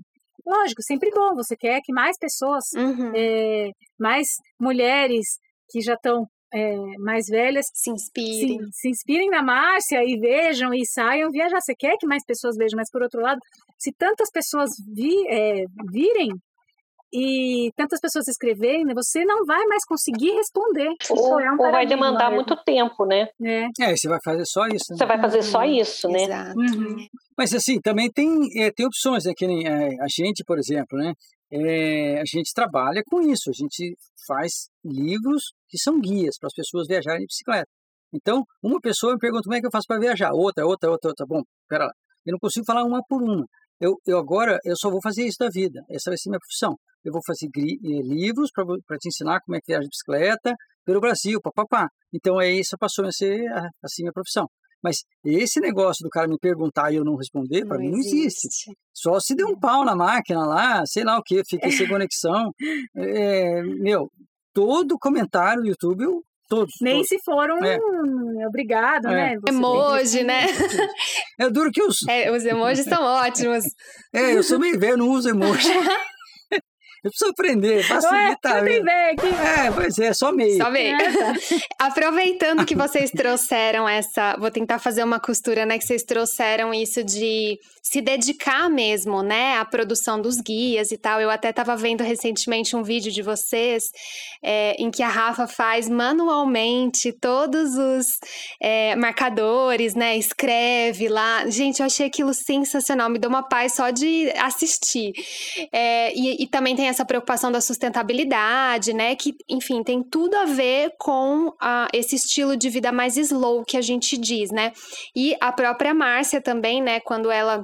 lógico, sempre bom, você quer que mais pessoas, Uhum. é, mais mulheres que já estão é, mais velhas Se se, inspire. se inspirem na Márcia e vejam e saiam viajar. Você quer que mais pessoas vejam, mas por outro lado, se tantas pessoas vi, é, virem e tantas pessoas escreverem, você não vai mais conseguir responder. Ou, é um ou vai demandar mesmo. muito tempo, né? Né? É, você vai fazer só isso. né? Você vai fazer só isso, né? Exato. Uhum. Mas assim, também tem, é, tem opções, né? Que nem é, a gente, por exemplo, né? É, a gente trabalha com isso, a gente faz livros que são guias para as pessoas viajarem de bicicleta. Então, uma pessoa me pergunta como é que eu faço para viajar, outra, outra, outra, outra. Bom, pera lá, eu não consigo falar uma por uma. Eu, eu agora, eu só vou fazer isso da vida, essa vai ser minha profissão. Eu vou fazer gri- eh, livros para te ensinar como é que viaja de bicicleta pelo Brasil, papapá. Então, é isso passou a ser a- assim minha profissão. Mas esse negócio do cara me perguntar e eu não responder, para mim não existe. Só se deu um pau na máquina lá, sei lá o que, fiquei sem conexão. É, meu, todo comentário do YouTube, eu, todos. Nem todos. se for um É. obrigado, É. né? Você Emoji, né? É duro que sou. É, os emojis são ótimos. É, eu sou meio velho, não uso emoji. eu preciso aprender, facilita. eu né? tenho ideia aqui. É, pois é, só meio. Só meio. É, tá. Aproveitando que vocês trouxeram essa, vou tentar fazer uma costura, né? Que vocês trouxeram isso de se dedicar mesmo, né, à produção dos guias e tal. Eu até estava vendo recentemente um vídeo de vocês é, em que a Rafa faz manualmente todos os é, marcadores, né? Escreve lá. Gente, eu achei aquilo sensacional. Me deu uma paz só de assistir. É, e, e também tem essa preocupação da sustentabilidade, né? Que, enfim, tem tudo a ver com esse estilo de vida mais slow que a gente diz, né? E a própria Márcia também, né? Quando ela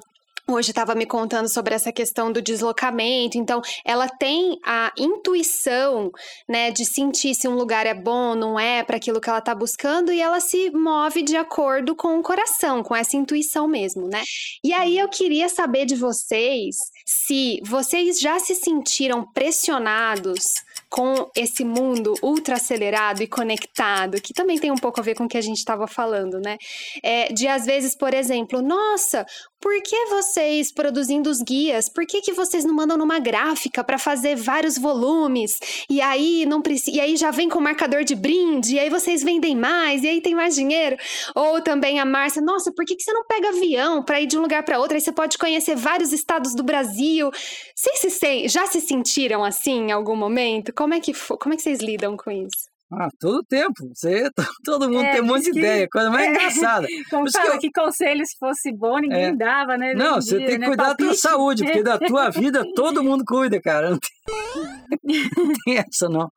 Hoje estava me contando sobre essa questão do deslocamento, então ela tem a intuição, né, de sentir se um lugar é bom, não é, para aquilo que ela está buscando, e ela se move de acordo com o coração, com essa intuição mesmo, né? E aí eu queria saber de vocês se vocês já se sentiram pressionados com esse mundo ultra acelerado e conectado, que também tem um pouco a ver com o que a gente estava falando, né? É, de às vezes, por exemplo, nossa, por que vocês produzindo os guias, por que, que vocês não mandam numa gráfica para fazer vários volumes? E aí não precisa, e aí já vem com marcador de brinde, e aí vocês vendem mais, e aí tem mais dinheiro. Ou também a Márcia, nossa, por que, que você não pega avião para ir de um lugar para outro? Aí você pode conhecer vários estados do Brasil. Vocês se já se sentiram assim em algum momento? Como é que como é que vocês lidam com isso? Ah, todo tempo. Você, todo mundo É, tem um monte de que- ideia, coisa mais é. engraçada. Como fala eu- que conselho se fosse bom, ninguém É. dava, né? Não, você tem que né? cuidar da tua Palpite. saúde, porque da tua vida todo mundo cuida, cara. Não tem- Não tem essa, não.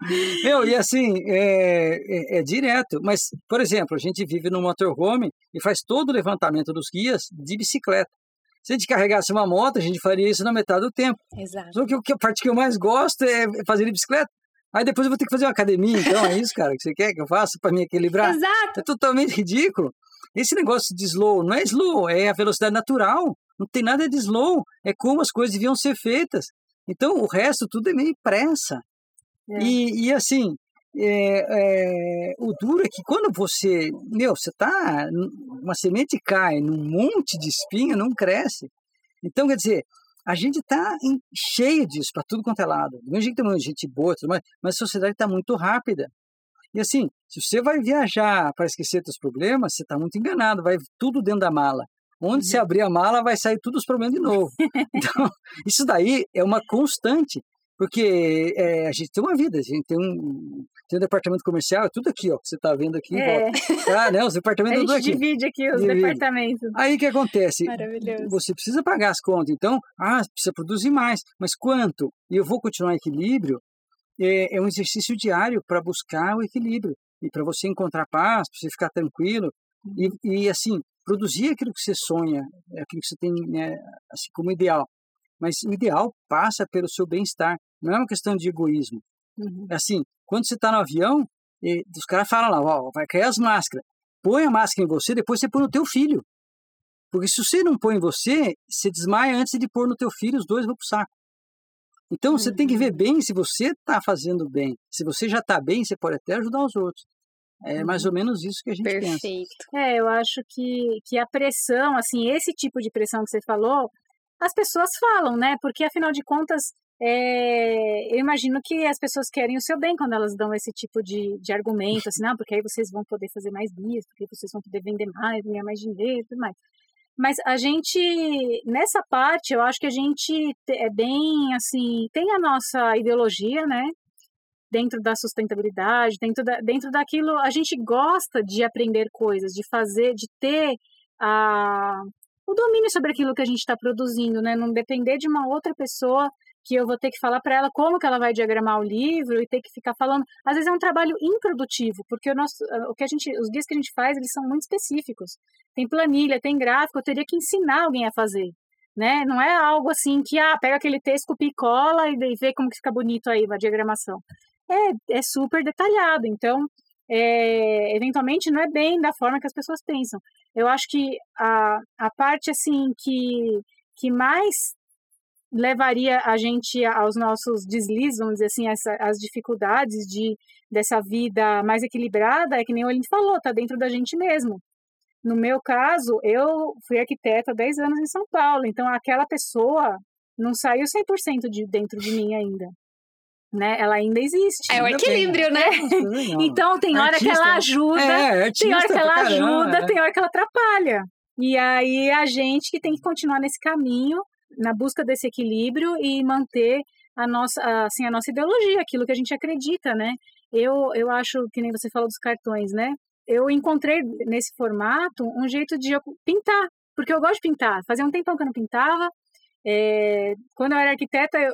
Meu, e assim, é, é, é direto. Mas, por exemplo, a gente vive no motorhome e faz todo o levantamento dos guias de bicicleta. Se a gente carregasse uma moto, a gente faria isso na metade do tempo. Exato. Só que a parte que eu mais gosto é fazer de bicicleta. Aí depois eu vou ter que fazer uma academia, então é isso, cara, que você quer que eu faça para me equilibrar? Exato. É totalmente ridículo. Esse negócio de slow não é slow, é a velocidade natural. Não tem nada de slow. É como as coisas deviam ser feitas. Então o resto tudo é meio pressa. É. E, e assim, é, é, o duro é que quando você, meu, você tá, uma semente cai num monte de espinha, não cresce. Então, quer dizer, a gente está cheio disso para tudo quanto é lado. Do mesmo jeito que tem muita gente boa, tudo mais, mas a sociedade está muito rápida. E assim, se você vai viajar para esquecer seus problemas, você está muito enganado, vai tudo dentro da mala. Onde você abrir a mala, vai sair todos os problemas de novo. Então, isso daí é uma constante, porque é, a gente tem uma vida, a gente tem um, tem um departamento comercial, é tudo aqui, ó, que você está vendo aqui É. volta. Ah, né, os A departamentos gente tudo aqui. divide aqui os Divide. departamentos. Aí o que acontece? Maravilhoso. Você precisa pagar as contas, então, ah, precisa produzir mais, mas quanto? E eu vou continuar em equilíbrio? É, é um exercício diário para buscar o equilíbrio e para você encontrar paz, para você ficar tranquilo e, e assim produzir aquilo que você sonha, aquilo que você tem né, assim como ideal. Mas o ideal passa pelo seu bem-estar, não é uma questão de egoísmo. Uhum. É assim, quando você está no avião, e os caras falam lá, ó, vai cair as máscaras. Põe a máscara em você, depois você põe no teu filho. Porque se você não põe em você, você desmaia antes de pôr no teu filho, os dois vão pro saco. Então você tem que ver bem se você está fazendo bem. Se você já está bem, você pode até ajudar os outros. É mais ou menos isso que a gente pensa. Perfeito. É, eu acho que, que a pressão, assim, esse tipo de pressão que você falou, as pessoas falam, né? Porque afinal de contas, é, eu imagino que as pessoas querem o seu bem quando elas dão esse tipo de, de argumento, assim, não, porque aí vocês vão poder fazer mais guias, porque vocês vão poder vender mais, ganhar mais dinheiro e tudo mais. Mas a gente, nessa parte, eu acho que a gente te- é bem, assim, tem a nossa ideologia, né? Dentro da sustentabilidade, dentro, da, dentro daquilo, a gente gosta de aprender coisas, de fazer, de ter a, o domínio sobre aquilo que a gente está produzindo, né? Não depender de uma outra pessoa que eu vou ter que falar para ela como que ela vai diagramar o livro e ter que ficar falando. Às vezes é um trabalho improdutivo, porque o nosso, o que a gente, os guias que a gente faz, eles são muito específicos. Tem planilha, tem gráfico, eu teria que ensinar alguém a fazer, né? Não é algo assim que ah, pega aquele texto, copia e cola e vê como que fica bonito aí a diagramação. É, é super detalhado, então é, eventualmente não é bem da forma que as pessoas pensam. Eu acho que a, a parte assim que, que mais levaria a gente aos nossos deslizes, vamos dizer assim, essa, as dificuldades de dessa vida mais equilibrada, é que nem o Aline falou, tá dentro da gente mesmo. No meu caso, eu fui arquiteta há 10 anos em São Paulo, então aquela pessoa não saiu 100% de dentro de mim ainda. Né? Ela ainda existe. É o Ainda bem. equilíbrio, né? Legal. Então tem hora que Artista, ela né? ajuda, É, artista tem hora que ela caramba, ajuda, é. tem hora que ela atrapalha. E aí a gente que tem que continuar nesse caminho, na busca desse equilíbrio e manter a nossa, assim, a nossa ideologia, aquilo que a gente acredita, né? Eu, eu acho que nem você falou dos cartões, né? Eu encontrei nesse formato um jeito de eu pintar, porque eu gosto de pintar. Fazia um tempão que eu não pintava. É, quando eu era arquiteta, eu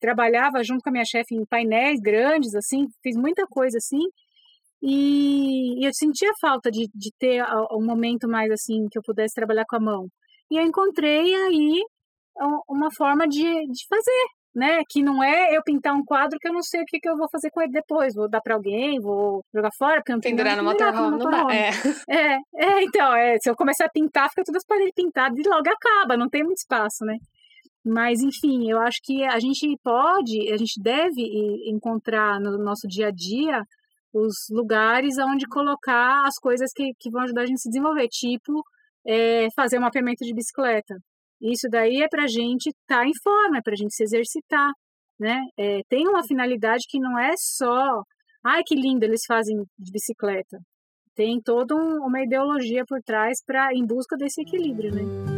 trabalhava junto com a minha chefe em painéis grandes, assim, fiz muita coisa assim. E, e eu sentia falta de, de ter um momento mais assim que eu pudesse trabalhar com a mão. E eu encontrei aí uma forma de, de fazer, né? Que não é eu pintar um quadro que eu não sei o que, que eu vou fazer com ele depois. Vou dar para alguém, vou jogar fora, porque eu não Pendurar no motorhome, não dá. motorhome. É. É, é, então, é, se eu começar a pintar, fica todas as paredes pintadas e logo acaba, não tem muito espaço, né? Mas, enfim, eu acho que a gente pode, a gente deve encontrar no nosso dia a dia os lugares onde colocar as coisas que, que vão ajudar a gente a se desenvolver, tipo é, fazer um mapeamento de bicicleta. Isso daí é para a gente estar em forma, é para a gente se exercitar, né? É, tem uma finalidade que não é só, ai que lindo eles fazem de bicicleta. Tem toda um- uma ideologia por trás para em busca desse equilíbrio, né?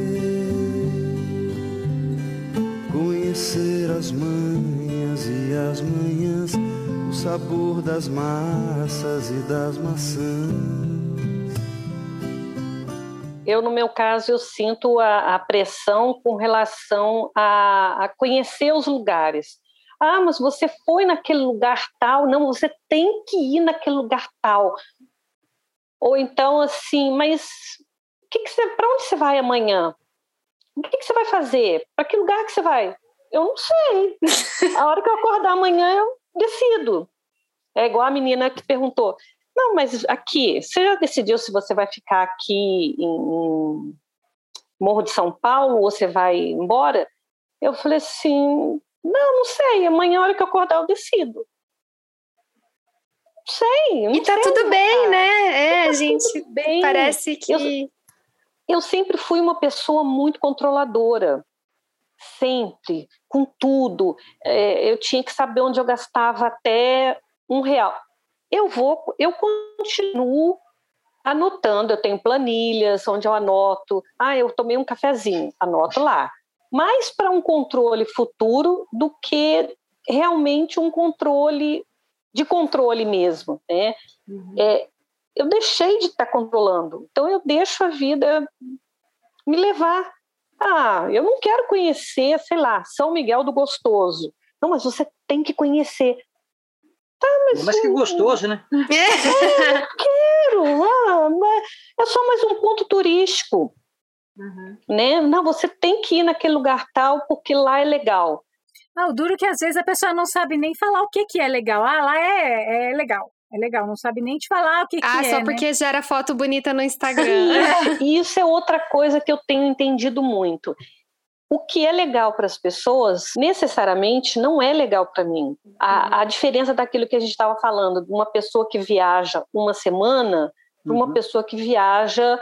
Conhecer as manhas e as manhãs, o sabor das massas e das maçãs. Eu, no meu caso, eu sinto a, a pressão com relação a, a conhecer os lugares. Ah, mas você foi naquele lugar tal? Não, você tem que ir naquele lugar tal. Ou então, assim, mas que que para onde você vai amanhã? O que, que você vai fazer? Para que lugar que você vai? Eu não sei. A hora que eu acordar amanhã, eu decido. É igual a menina que perguntou: Não, mas aqui, você já decidiu se você vai ficar aqui em Morro de São Paulo ou você vai embora? Eu falei assim: Não, não sei. Amanhã, a hora que eu acordar, eu decido. Não sei. Não e tá sei, tudo bem, cara. né? É, Tá gente. Parece que. Eu- eu sempre fui uma pessoa muito controladora. Sempre, com tudo. É, eu tinha que saber onde eu gastava até um real. Eu vou, eu continuo anotando, eu tenho planilhas onde eu anoto. Ah, eu tomei um cafezinho, anoto lá. Mais para um controle futuro do que realmente um controle de controle mesmo, né? É, eu deixei de estar controlando. Então eu deixo a vida me levar. Ah, eu não quero conhecer, sei lá, São Miguel do Gostoso. Não, mas você tem que conhecer. Tá, mas, Mas que eu gostoso, né? quero. Ah, mas é só mais um ponto turístico. Né? Não, você tem que ir naquele lugar tal porque lá é legal. Ah, o duro é que às vezes a pessoa não sabe nem falar o que, que é legal. Ah, lá é, é legal. É legal, não sabe nem te falar o que, Ah, que é. só né? porque gera foto bonita no Instagram. E isso é outra coisa que eu tenho entendido muito. O que é legal para as pessoas, necessariamente não é legal para mim. A, a diferença daquilo que a gente estava falando, de uma pessoa que viaja uma semana para uma Uhum. pessoa que viaja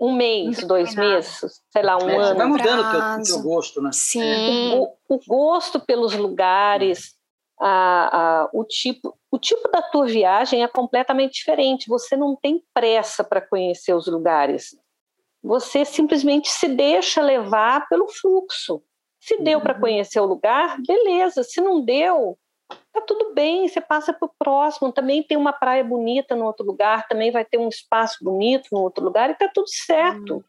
um mês, dois meses, sei lá, um É, você vai ano. mudando o teu, teu gosto, né? Sim. O, o gosto pelos lugares, a, a- o, tipo, o tipo da tua viagem é completamente diferente. Você não tem pressa para conhecer os lugares. Você simplesmente se deixa levar pelo fluxo. Se deu para conhecer o lugar, beleza. Se não deu, tá tudo bem. Você passa para o próximo. Também tem uma praia bonita no outro lugar, também vai ter um espaço bonito no outro lugar e tá tudo certo.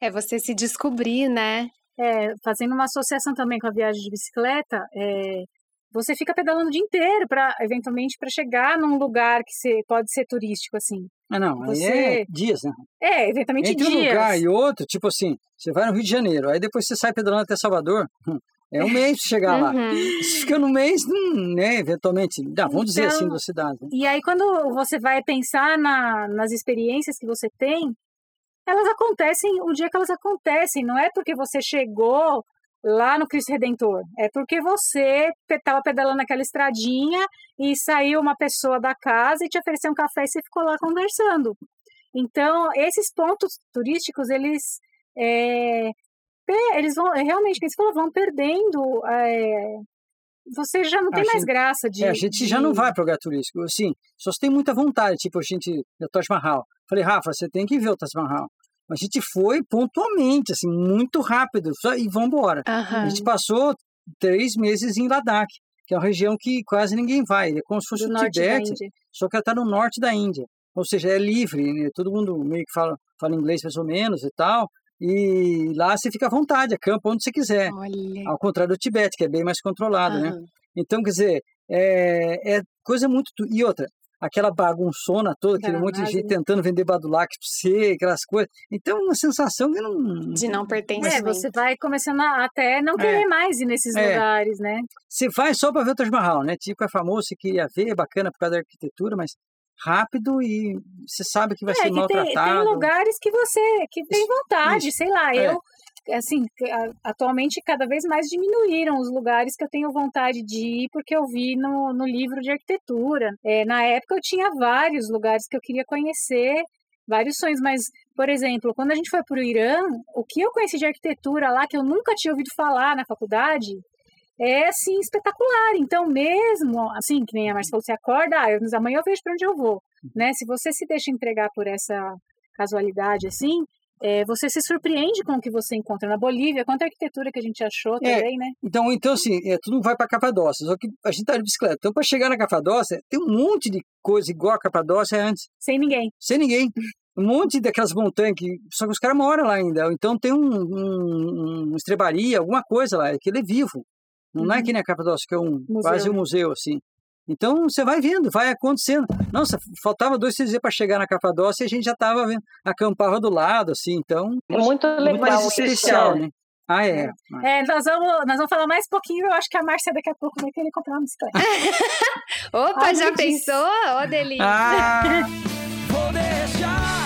É você se descobrir, né? É, fazendo uma associação também com a viagem de bicicleta, é, você fica pedalando o dia inteiro para eventualmente para chegar num lugar que você, pode ser turístico assim. Ah, não, aí Você- é dias, né? É, eventualmente Entre um dias. lugar e outro, tipo assim, você vai no Rio de Janeiro, aí depois você sai pedalando até Salvador, hum, é um mês pra chegar lá. Uhum. Se fica no mês, hum, né, eventualmente, dá, vamos dizer Então, assim, da cidade. né? E aí, quando você vai pensar na- nas experiências que você tem, elas acontecem o dia que elas acontecem. Não é porque você chegou lá no Cristo Redentor. É porque você estava pedalando aquela estradinha e saiu uma pessoa da casa e te ofereceu um café e você ficou lá conversando. Então, esses pontos turísticos, eles... é, eles vão realmente, falou, vão perdendo. é, você já não A tem mais gente- graça de. É, a gente já não de- vai para lugar turístico, assim, só se tem muita vontade, tipo a gente, o Taj Mahal. Falei, Rafa, você tem que ver o Taj Mahal. A gente foi pontualmente, assim, muito rápido, só, e vamos embora. Aham. A gente passou três meses em Ladakh, que é uma região que quase ninguém vai, é como se fosse do o Tibete, só que ela está no norte da Índia. Ou seja, é livre, né? todo mundo meio que fala, fala inglês mais ou menos e tal. E lá você fica à vontade, acampa onde você quiser. Olha. Ao contrário do Tibete, que é bem mais controlado, né? Aham. Então, quer dizer, é, é coisa muito. E outra, aquela bagunçona toda, aquele monte de gente tentando vender Badulac pra você, aquelas coisas. Então, uma sensação que não. De não É, pertencimento. você vai começando a até não querer mais ir nesses É. lugares, né? Você vai só para ver o Taj Mahal, né? Tipo, é famoso, você queria ver, é bacana por causa da arquitetura, mas rápido e você sabe que vai É, ser que tem, maltratado. tem lugares que você que tem Isso, vontade, isso. sei lá, É. eu assim, atualmente cada vez mais diminuíram os lugares que eu tenho vontade de ir porque eu vi no, no livro de arquitetura. É, na época eu tinha vários lugares que eu queria conhecer, vários sonhos, mas, por exemplo, quando a gente foi para o Irã, o que eu conheci de arquitetura lá, que eu nunca tinha ouvido falar na faculdade, é assim espetacular. Então, mesmo assim, que nem a Marcia você acorda, ah, eu, amanhã eu vejo para onde eu vou, né? Se você se deixa entregar por essa casualidade assim, é, você se surpreende com o que você encontra na Bolívia, quanta arquitetura que a gente achou É. também, né? Então, então assim, é, tudo vai para Capadócia, só que a gente tá de bicicleta. Então, para chegar na Capadócia, tem um monte de coisa igual a Capadócia antes, Sem ninguém. sem ninguém. Um monte daquelas montanhas que. Só que os caras moram lá ainda. Então tem um, um, um estrebaria, alguma coisa lá, que ele é vivo. Não é que nem a Capadócia, que é um Museu, quase um museu, assim. Então você vai vendo, vai acontecendo. Nossa, faltava dois, dias para chegar na Capadócia e a gente já estava vendo, acampava do lado, assim. Então, É muito muito legal mais isso, especial, né? né? Ah, é. É, nós vamos, nós vamos falar mais pouquinho. Eu acho que a Márcia daqui a pouco vai querer comprar uma bicicleta. Opa, Ai, já pensou? Ô, delícia. Ah, Vou deixar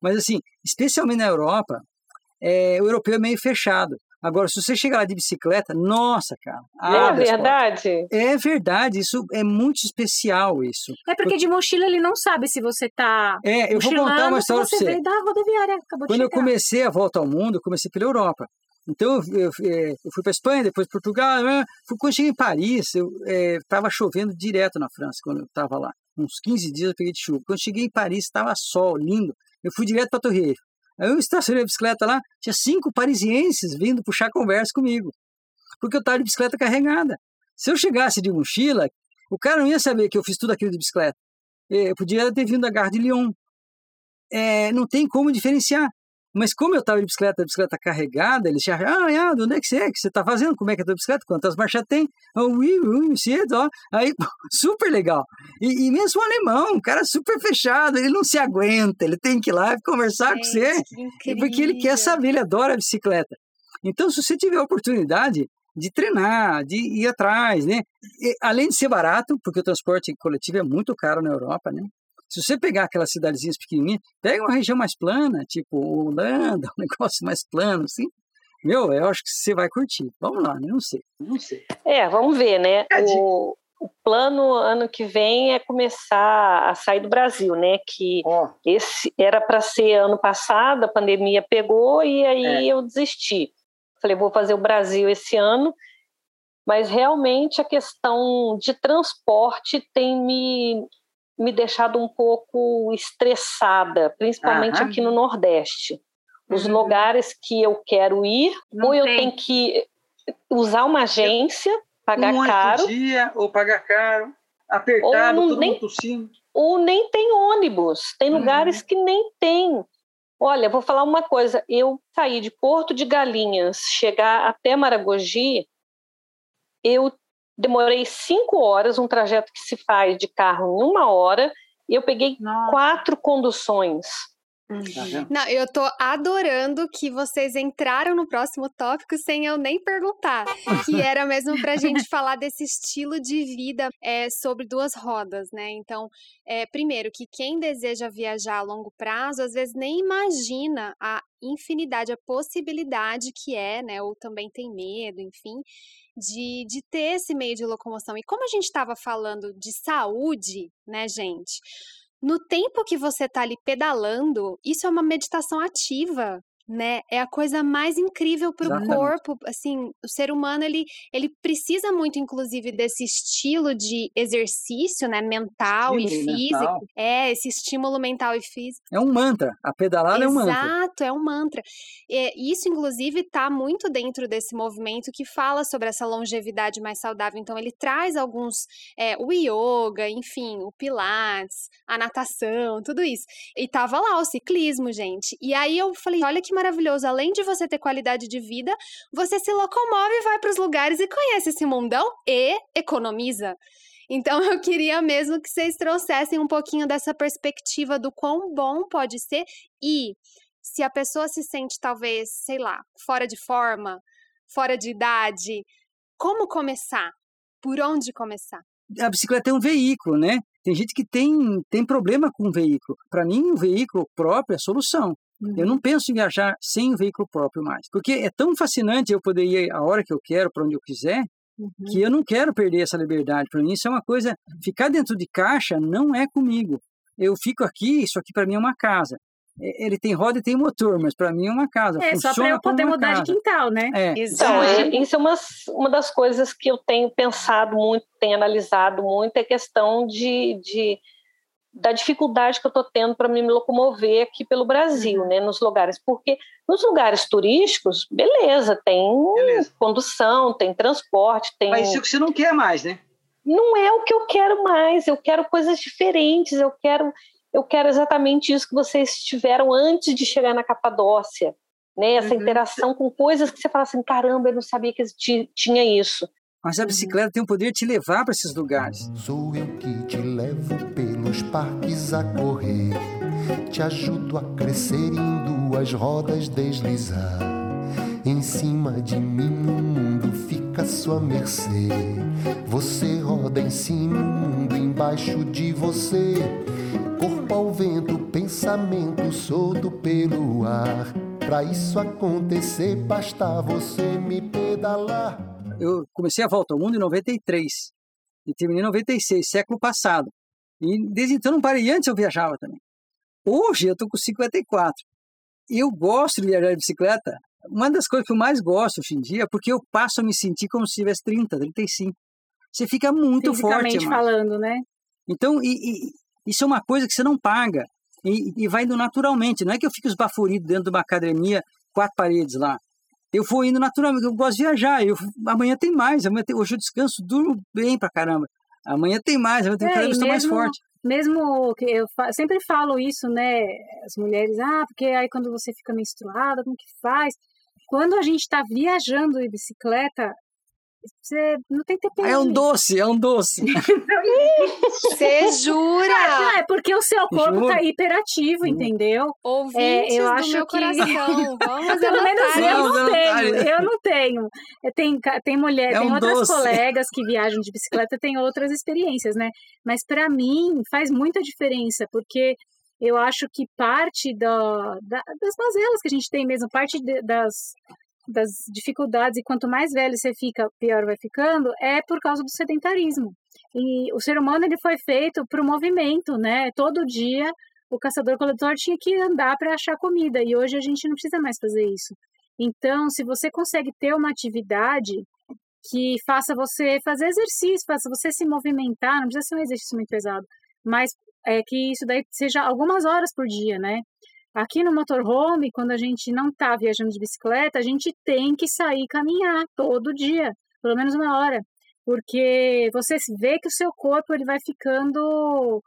Mas assim, especialmente na Europa, é, o europeu é meio fechado. Agora, se você chegar lá de bicicleta, nossa, cara. Não é verdade? portas. É verdade, isso é muito especial, isso. É porque de mochila ele não sabe se você tá É, eu vou contar uma história pra você veio da rodoviária, acabou Quando de eu comecei a volta ao mundo, eu comecei pela Europa. Então, eu, eu, eh, eu fui para Espanha, depois Portugal. né? Fui- Quando eu cheguei em Paris, eu estava chovendo direto na França, quando eu estava lá. Uns 15 dias eu peguei de chuva. Quando eu cheguei em Paris, estava sol, lindo. Eu fui direto para Torre Eiffel. Aí eu estacionei a bicicleta lá, tinha cinco parisienses vindo puxar conversa comigo. Porque eu estava de bicicleta carregada. Se eu chegasse de mochila, o cara não ia saber que eu fiz tudo aquilo de bicicleta. Eh, Eu podia ter vindo da Gare de Lyon. É, não tem como diferenciar. Mas como eu estava de bicicleta, a bicicleta carregada, eles já ah, ah, de onde é que você é? O que você está fazendo? Como é que é a tua bicicleta? Quantas marchas tem? Ah, ui, ui, cedo, ó. Aí, super legal. E, e mesmo o alemão, um cara super fechado, ele não se aguenta, ele tem que ir lá conversar com você. Gente, que Porque ele quer saber, ele adora a bicicleta. Então, se você tiver a oportunidade de treinar, de ir atrás, né? E, além de ser barato, porque o transporte coletivo é muito caro na Europa, né? Se você pegar aquelas cidadezinhas pequenininhas, pega uma região mais plana, tipo Holanda, um negócio mais plano, assim. Meu, eu acho que você vai curtir. Vamos lá, né? Não sei. Não sei. É, vamos ver, né? É, O, o plano ano que vem é começar a sair do Brasil, né? Que Ó, esse era para ser ano passado, a pandemia pegou e aí É. eu desisti. Falei, vou fazer o Brasil esse ano, mas realmente a questão de transporte tem me, me deixado um pouco estressada, principalmente aqui no Nordeste. Os Uhum. lugares que eu quero ir, Não ou eu tem. tenho que usar uma agência, pagar um caro, dia, ou pagar caro, apertado, todo nem- mundo tossindo. ou nem tem ônibus. Tem Uhum. lugares que nem tem. Olha, vou falar uma coisa. Eu saí de Porto de Galinhas, chegar até Maragogi, eu demorei cinco horas, um trajeto que se faz de carro em uma hora, e eu peguei Nossa. quatro conduções. Tá vendo? Não, eu tô adorando que vocês entraram no próximo tópico sem eu nem perguntar. Que era mesmo pra gente falar desse estilo de vida é, sobre duas rodas, né? Então, é, primeiro, que quem deseja viajar a longo prazo, às vezes nem imagina a infinidade, a possibilidade que é, né? Ou também tem medo, enfim, de, de ter esse meio de locomoção. E como a gente estava falando de saúde, né, gente? No tempo que você tá ali pedalando, isso é uma meditação ativa, né? É a coisa mais incrível para o corpo. Assim, o ser humano ele, ele precisa muito, inclusive, desse estilo de exercício, né? Mental e Estímulo físico. mental. É, esse estímulo mental e físico. É um mantra. A pedalada é um mantra. Exato, é um mantra. É, isso, inclusive, está muito dentro desse movimento que fala sobre essa longevidade mais saudável. Então, ele traz alguns, é, o yoga, enfim, o pilates, a natação, tudo isso. E tava lá o ciclismo, gente. E aí eu falei, olha que maravilhoso, além de você ter qualidade de vida, você se locomove, vai para os lugares e conhece esse mundão e economiza. Então eu queria mesmo que vocês trouxessem um pouquinho dessa perspectiva do quão bom pode ser e se a pessoa se sente talvez, sei lá, fora de forma, fora de idade, como começar? Por onde começar? a bicicleta é um veículo, né? Tem gente que tem, tem problema com o veículo. Para mim, o veículo próprio é a solução. Eu não penso em viajar sem veículo próprio mais, porque é tão fascinante eu poder ir a hora que eu quero, para onde eu quiser, Uhum. que eu não quero perder essa liberdade. Para mim, isso é uma coisa. Ficar dentro de caixa não é comigo. Eu fico aqui, isso aqui para mim é uma casa. É, Ele tem roda e tem motor, mas para mim é uma casa. É, só Funciona para eu poder mudar casa. de quintal, né? É. Então, Exato. é, isso é uma, uma das coisas que eu tenho pensado muito, tenho analisado muito, é questão de, de da dificuldade que eu estou tendo para me locomover aqui pelo Brasil, né, nos lugares, porque nos lugares turísticos, beleza, tem Beleza. condução, tem transporte, tem Mas isso que você não quer mais, né? não é o que eu quero mais. Eu quero coisas diferentes. Eu quero, eu quero exatamente isso que vocês tiveram antes de chegar na Capadócia, né? Essa Uhum. interação com coisas que você fala assim, caramba, eu não sabia que ti- tinha isso. Mas a bicicleta tem o poder de te levar para esses lugares. Sou eu que te levo pelos parques a correr. Te ajudo a crescer em duas rodas deslizar. Em cima de mim o mundo fica à sua mercê. Você roda em cima o mundo embaixo de você. Corpo ao vento, pensamento solto pelo ar. Pra isso acontecer, basta você me pedalar. Eu comecei a volta ao mundo em 93 e terminei em 96, século passado. E desde então não parei. Antes eu viajava também. Hoje eu tô com 54. E eu gosto de viajar de bicicleta. Uma das coisas que eu mais gosto hoje em dia é porque eu passo a me sentir como se tivesse 30, 35. Você fica muito forte, falando, né? Então, e- e- isso é uma coisa que você não paga. E, e vai indo naturalmente. Não é que eu fico esbaforido dentro de uma academia, quatro paredes lá. Eu vou indo naturalmente. Eu gosto de viajar. Eu, amanhã tem mais. Amanhã tem- hoje eu descanso, durmo bem pra caramba. Amanhã tem mais. Amanhã tem É, vez estou mais forte. Mesmo que eu fa- sempre falo isso, né? As mulheres, ah, porque aí quando você fica menstruada, como que faz? Quando a gente tá viajando de bicicleta, você não tem TPM. Ah, é um doce, é um doce. Você jura? Não, é porque o seu corpo Juro. tá hiperativo, entendeu? Ouvintes eu do acho meu que- coração, vamos Pelo menos eu não anotar tenho, eu não tenho. É, Tem, tem mulher, É tem um outras doce. colegas que viajam de bicicleta, tem outras experiências, né? Mas para mim faz muita diferença, porque eu acho que parte da, da- das mazelas que a gente tem mesmo, parte de- das, das dificuldades, e quanto mais velho você fica, pior vai ficando, é por causa do sedentarismo. E o ser humano ele foi feito para o movimento, né? Todo dia o caçador-coletor tinha que andar para achar comida, e hoje a gente não precisa mais fazer isso. Então, se você consegue ter uma atividade que faça você fazer exercício, faça você se movimentar, não precisa ser um exercício muito pesado, mas é que isso daí seja algumas horas por dia, né? Aqui no motorhome, quando a gente não está viajando de bicicleta, a gente tem que sair caminhar todo dia, pelo menos uma hora, porque você vê que o seu corpo ele vai ficando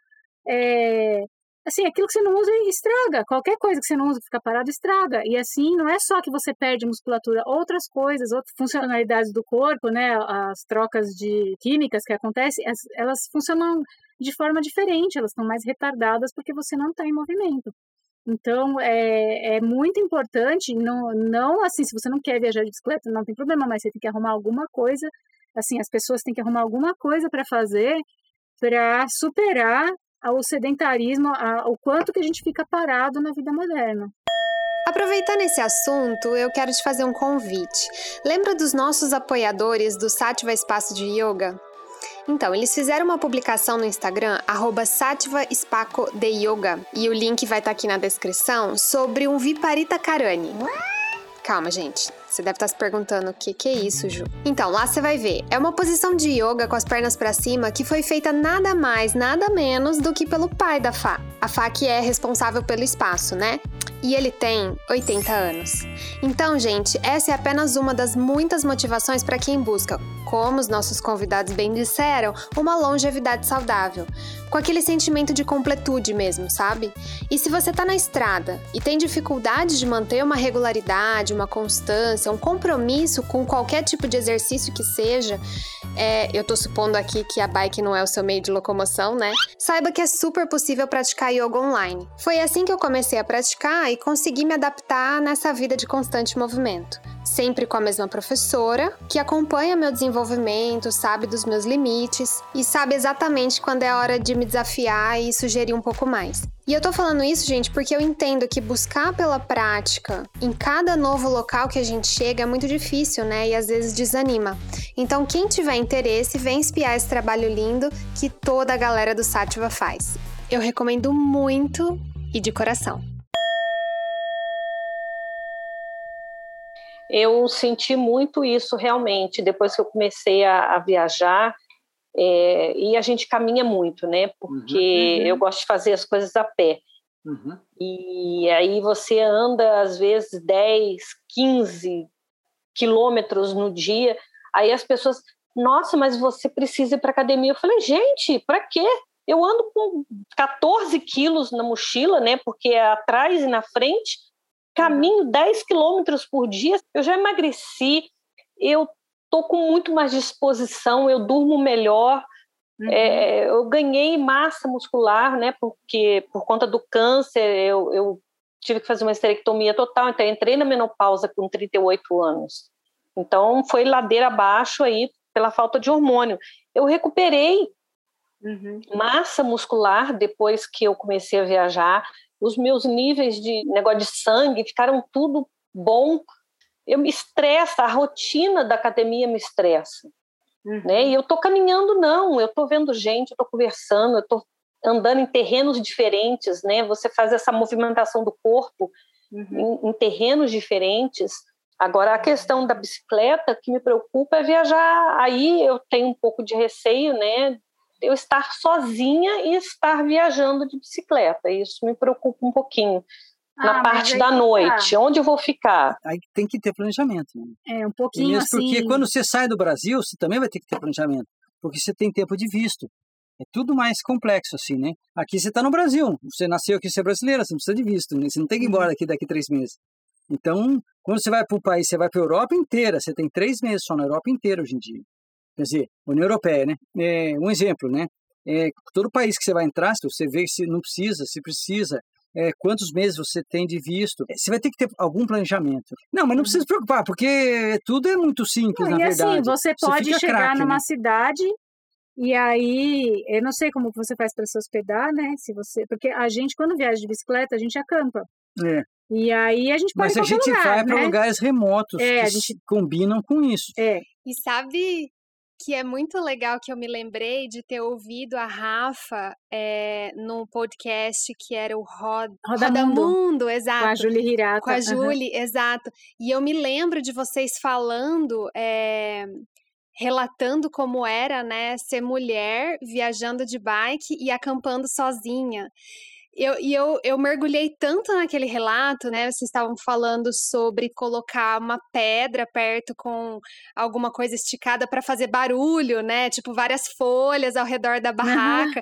é, assim, aquilo que você não usa estraga. Qualquer coisa que você não usa fica parado estraga. E assim, não é só que você perde musculatura, outras coisas, outras funcionalidades do corpo, né? As trocas de químicas que acontecem, as- elas funcionam de forma diferente, elas estão mais retardadas porque você não está em movimento. Então, é, é muito importante, não, não assim, se você não quer viajar de bicicleta, não tem problema, mas você tem que arrumar alguma coisa, assim, as pessoas têm que arrumar alguma coisa para fazer para superar o sedentarismo, a- o quanto que a gente fica parado na vida moderna. Aproveitando esse assunto, eu quero te fazer um convite. Lembra dos nossos apoiadores do Sativa Espaço de Yoga? Então, eles fizeram uma publicação no Instagram, arroba Sativa Spaco de Yoga, e o link vai estar aqui na descrição, sobre um Viparita Karani. Calma, gente. Você deve estar se perguntando o que, que é isso, Ju. Então, lá você vai ver. É uma posição de yoga com as pernas pra cima que foi feita nada mais, nada menos do que pelo pai da Fá. A Fá que é responsável pelo espaço, né? E ele tem 80 anos. Então, gente, essa é apenas uma das muitas motivações para quem busca, como os nossos convidados bem disseram, uma longevidade saudável. Com aquele sentimento de completude mesmo, sabe? E se você tá na estrada e tem dificuldade de manter uma regularidade, uma constância, um compromisso com qualquer tipo de exercício que seja, é, eu tô supondo aqui que a bike não é o seu meio de locomoção, né? Saiba que é super possível praticar yoga online. Foi assim que eu comecei a praticar e consegui me adaptar nessa vida de constante movimento. Sempre com a mesma professora, que acompanha meu desenvolvimento, sabe dos meus limites e sabe exatamente quando é hora de me desafiar e sugerir um pouco mais. E eu tô falando isso, gente, porque eu entendo que buscar pela prática em cada novo local que a gente chega é muito difícil, né? E às vezes desanima. Então, quem tiver interesse, vem espiar esse trabalho lindo que toda a galera do Sátiva faz. Eu recomendo muito e de coração. Eu senti muito isso realmente depois que eu comecei a, a viajar. É, e a gente caminha muito, né? Porque Uhum. eu gosto de fazer as coisas a pé. Uhum. E aí você anda, às vezes, 10, 15 quilômetros no dia. Aí as pessoas, nossa, mas você precisa ir para academia. Eu falei, gente, para quê? Eu ando com 14 quilos na mochila, né? Porque é atrás e na frente. Caminho 10 quilômetros por dia. Eu já emagreci. Eu tô com muito mais disposição. Eu durmo melhor. É, eu ganhei massa muscular, né? Porque por conta do câncer eu, eu tive que fazer uma esterectomia total. Então entrei na menopausa com 38 anos. Então foi ladeira abaixo aí pela falta de hormônio. Eu recuperei massa muscular depois que eu comecei a viajar. Os meus níveis de negócio de sangue ficaram tudo bom. Eu me estressa, a rotina da academia me estressa. Né? E eu tô caminhando não, eu tô vendo gente, eu tô conversando, eu tô andando em terrenos diferentes, né? Você faz essa movimentação do corpo em, em terrenos diferentes. Agora a questão da bicicleta que me preocupa é viajar. Aí eu tenho um pouco de receio, né? Eu estar sozinha e estar viajando de bicicleta. Isso me preocupa um pouquinho. Ah, Na mas parte da tá. noite, onde eu vou ficar? Aí tem que ter planejamento. Né? É, um pouquinho mesmo assim. porque quando você sai do Brasil, você também vai ter que ter planejamento, porque você tem tempo de visto. É tudo mais complexo assim, né? Aqui você está no Brasil, você nasceu aqui, você é brasileira, você não precisa de visto, né? Você não tem que ir embora daqui daqui três meses. Então, quando você vai para um país, você vai para a Europa inteira, você tem três meses só na Europa inteira hoje em dia. Quer dizer, União Europeia, né? É, um exemplo, né? É, todo país que você vai entrar, se você vê se não precisa, se precisa, é, quantos meses você tem de visto, é, você vai ter que ter algum planejamento. Não, mas não precisa se preocupar, porque tudo é muito simples, Não, na e verdade. assim, você pode fica chegar craque, numa né? cidade e aí, eu não sei como você faz para se hospedar, né? Se você, porque a gente quando viaja de bicicleta, a gente acampa. É, E aí a gente pode mas a gente lugar, vai para né? lugares remotos É, que gente- combinam com isso. É, E sabe que é muito legal que eu me lembrei de ter ouvido a Rafa é, num podcast que era o Roda, Roda Mundo. Mundo, com a exato. Julie Hirata. Com a. Julie, exato. E eu me lembro de vocês falando, é, relatando como era, né, ser mulher viajando de bike e acampando sozinha. Eu, e eu, eu mergulhei tanto naquele relato, né? Vocês estavam falando sobre colocar uma pedra perto com alguma coisa esticada para fazer barulho, né? Tipo várias folhas ao redor da barraca.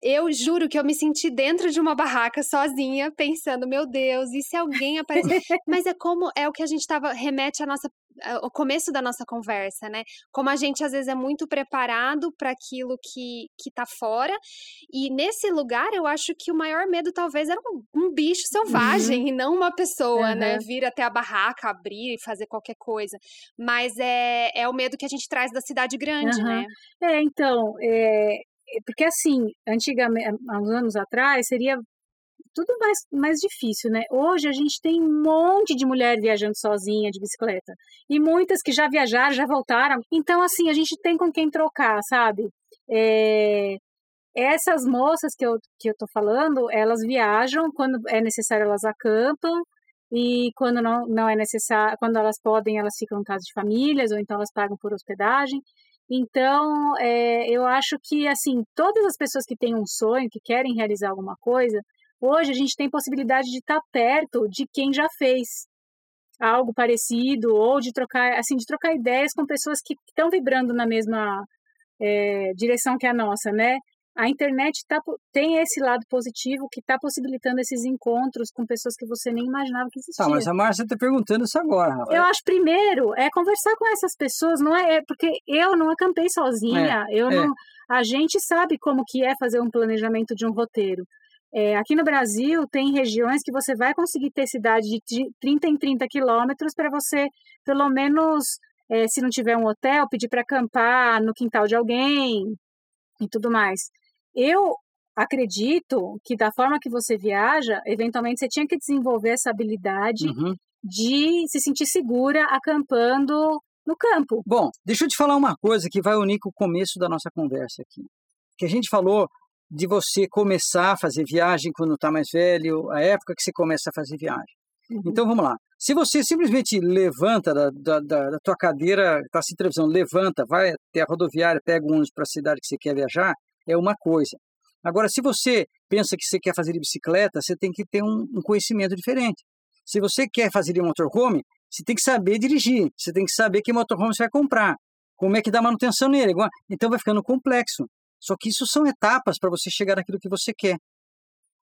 Eu juro que eu me senti dentro de uma barraca sozinha, pensando, meu Deus, e se alguém aparecer? Mas é como é o que a gente tava remete à nossa ao começo da nossa conversa, né? Como a gente às vezes é muito preparado para aquilo que que tá fora, e nesse lugar eu acho que o maior medo talvez era um, um bicho selvagem e não uma pessoa, né? Aham. Vir até a barraca, abrir e fazer qualquer coisa. Mas é, é o medo que a gente traz da cidade grande, Aham. né? É, então, é, é porque assim, antigamente, há uns anos atrás, seria tudo mais, mais difícil, né? Hoje a gente tem um monte de mulher viajando sozinha de bicicleta. E muitas que já viajaram, já voltaram. Então, assim, a gente tem com quem trocar, sabe? É, essas moças que eu, que eu tô falando, elas viajam, quando é necessário elas acampam, e quando não, não é necessário, quando elas podem, elas ficam em casa de famílias, ou então elas pagam por hospedagem. Então, é, eu acho que, assim, todas as pessoas que têm um sonho, que querem realizar alguma coisa, hoje a gente tem possibilidade de estar perto de quem já fez algo parecido, ou de trocar, assim, de trocar ideias com pessoas que estão vibrando na mesma é, direção que a nossa, né? A internet tá, tem esse lado positivo que está possibilitando esses encontros com pessoas que você nem imaginava que Tá, existiam. mas a Márcia está perguntando isso agora, Rafa. Eu acho primeiro é conversar com essas pessoas, não é, é porque eu não acampei sozinha, eu é. não, a gente sabe como que é fazer um planejamento de um roteiro. É, aqui no Brasil tem regiões que você vai conseguir ter cidade de tri- 30 em 30 quilômetros para você, pelo menos, é, se não tiver um hotel, pedir para acampar no quintal de alguém e tudo mais. Eu acredito que da forma que você viaja, eventualmente você tinha que desenvolver essa habilidade Uhum. de se sentir segura acampando no campo. Bom, deixa eu te falar uma coisa que vai unir com o começo da nossa conversa aqui. Que a gente falou de você começar a fazer viagem quando está mais velho, a época que você começa a fazer viagem. Uhum. Então vamos lá. Se você simplesmente levanta da, da, da, da tua cadeira, está assistindo televisão, levanta, vai até a rodoviária, pega um ônibus para a cidade que você quer viajar, é uma coisa. Agora, se você pensa que você quer fazer de bicicleta, você tem que ter um, um conhecimento diferente. Se você quer fazer de motorhome, você tem que saber dirigir, você tem que saber que motorhome você vai comprar, como é que dá manutenção nele. Então vai ficando complexo. Só que isso são etapas para você chegar naquilo que você quer.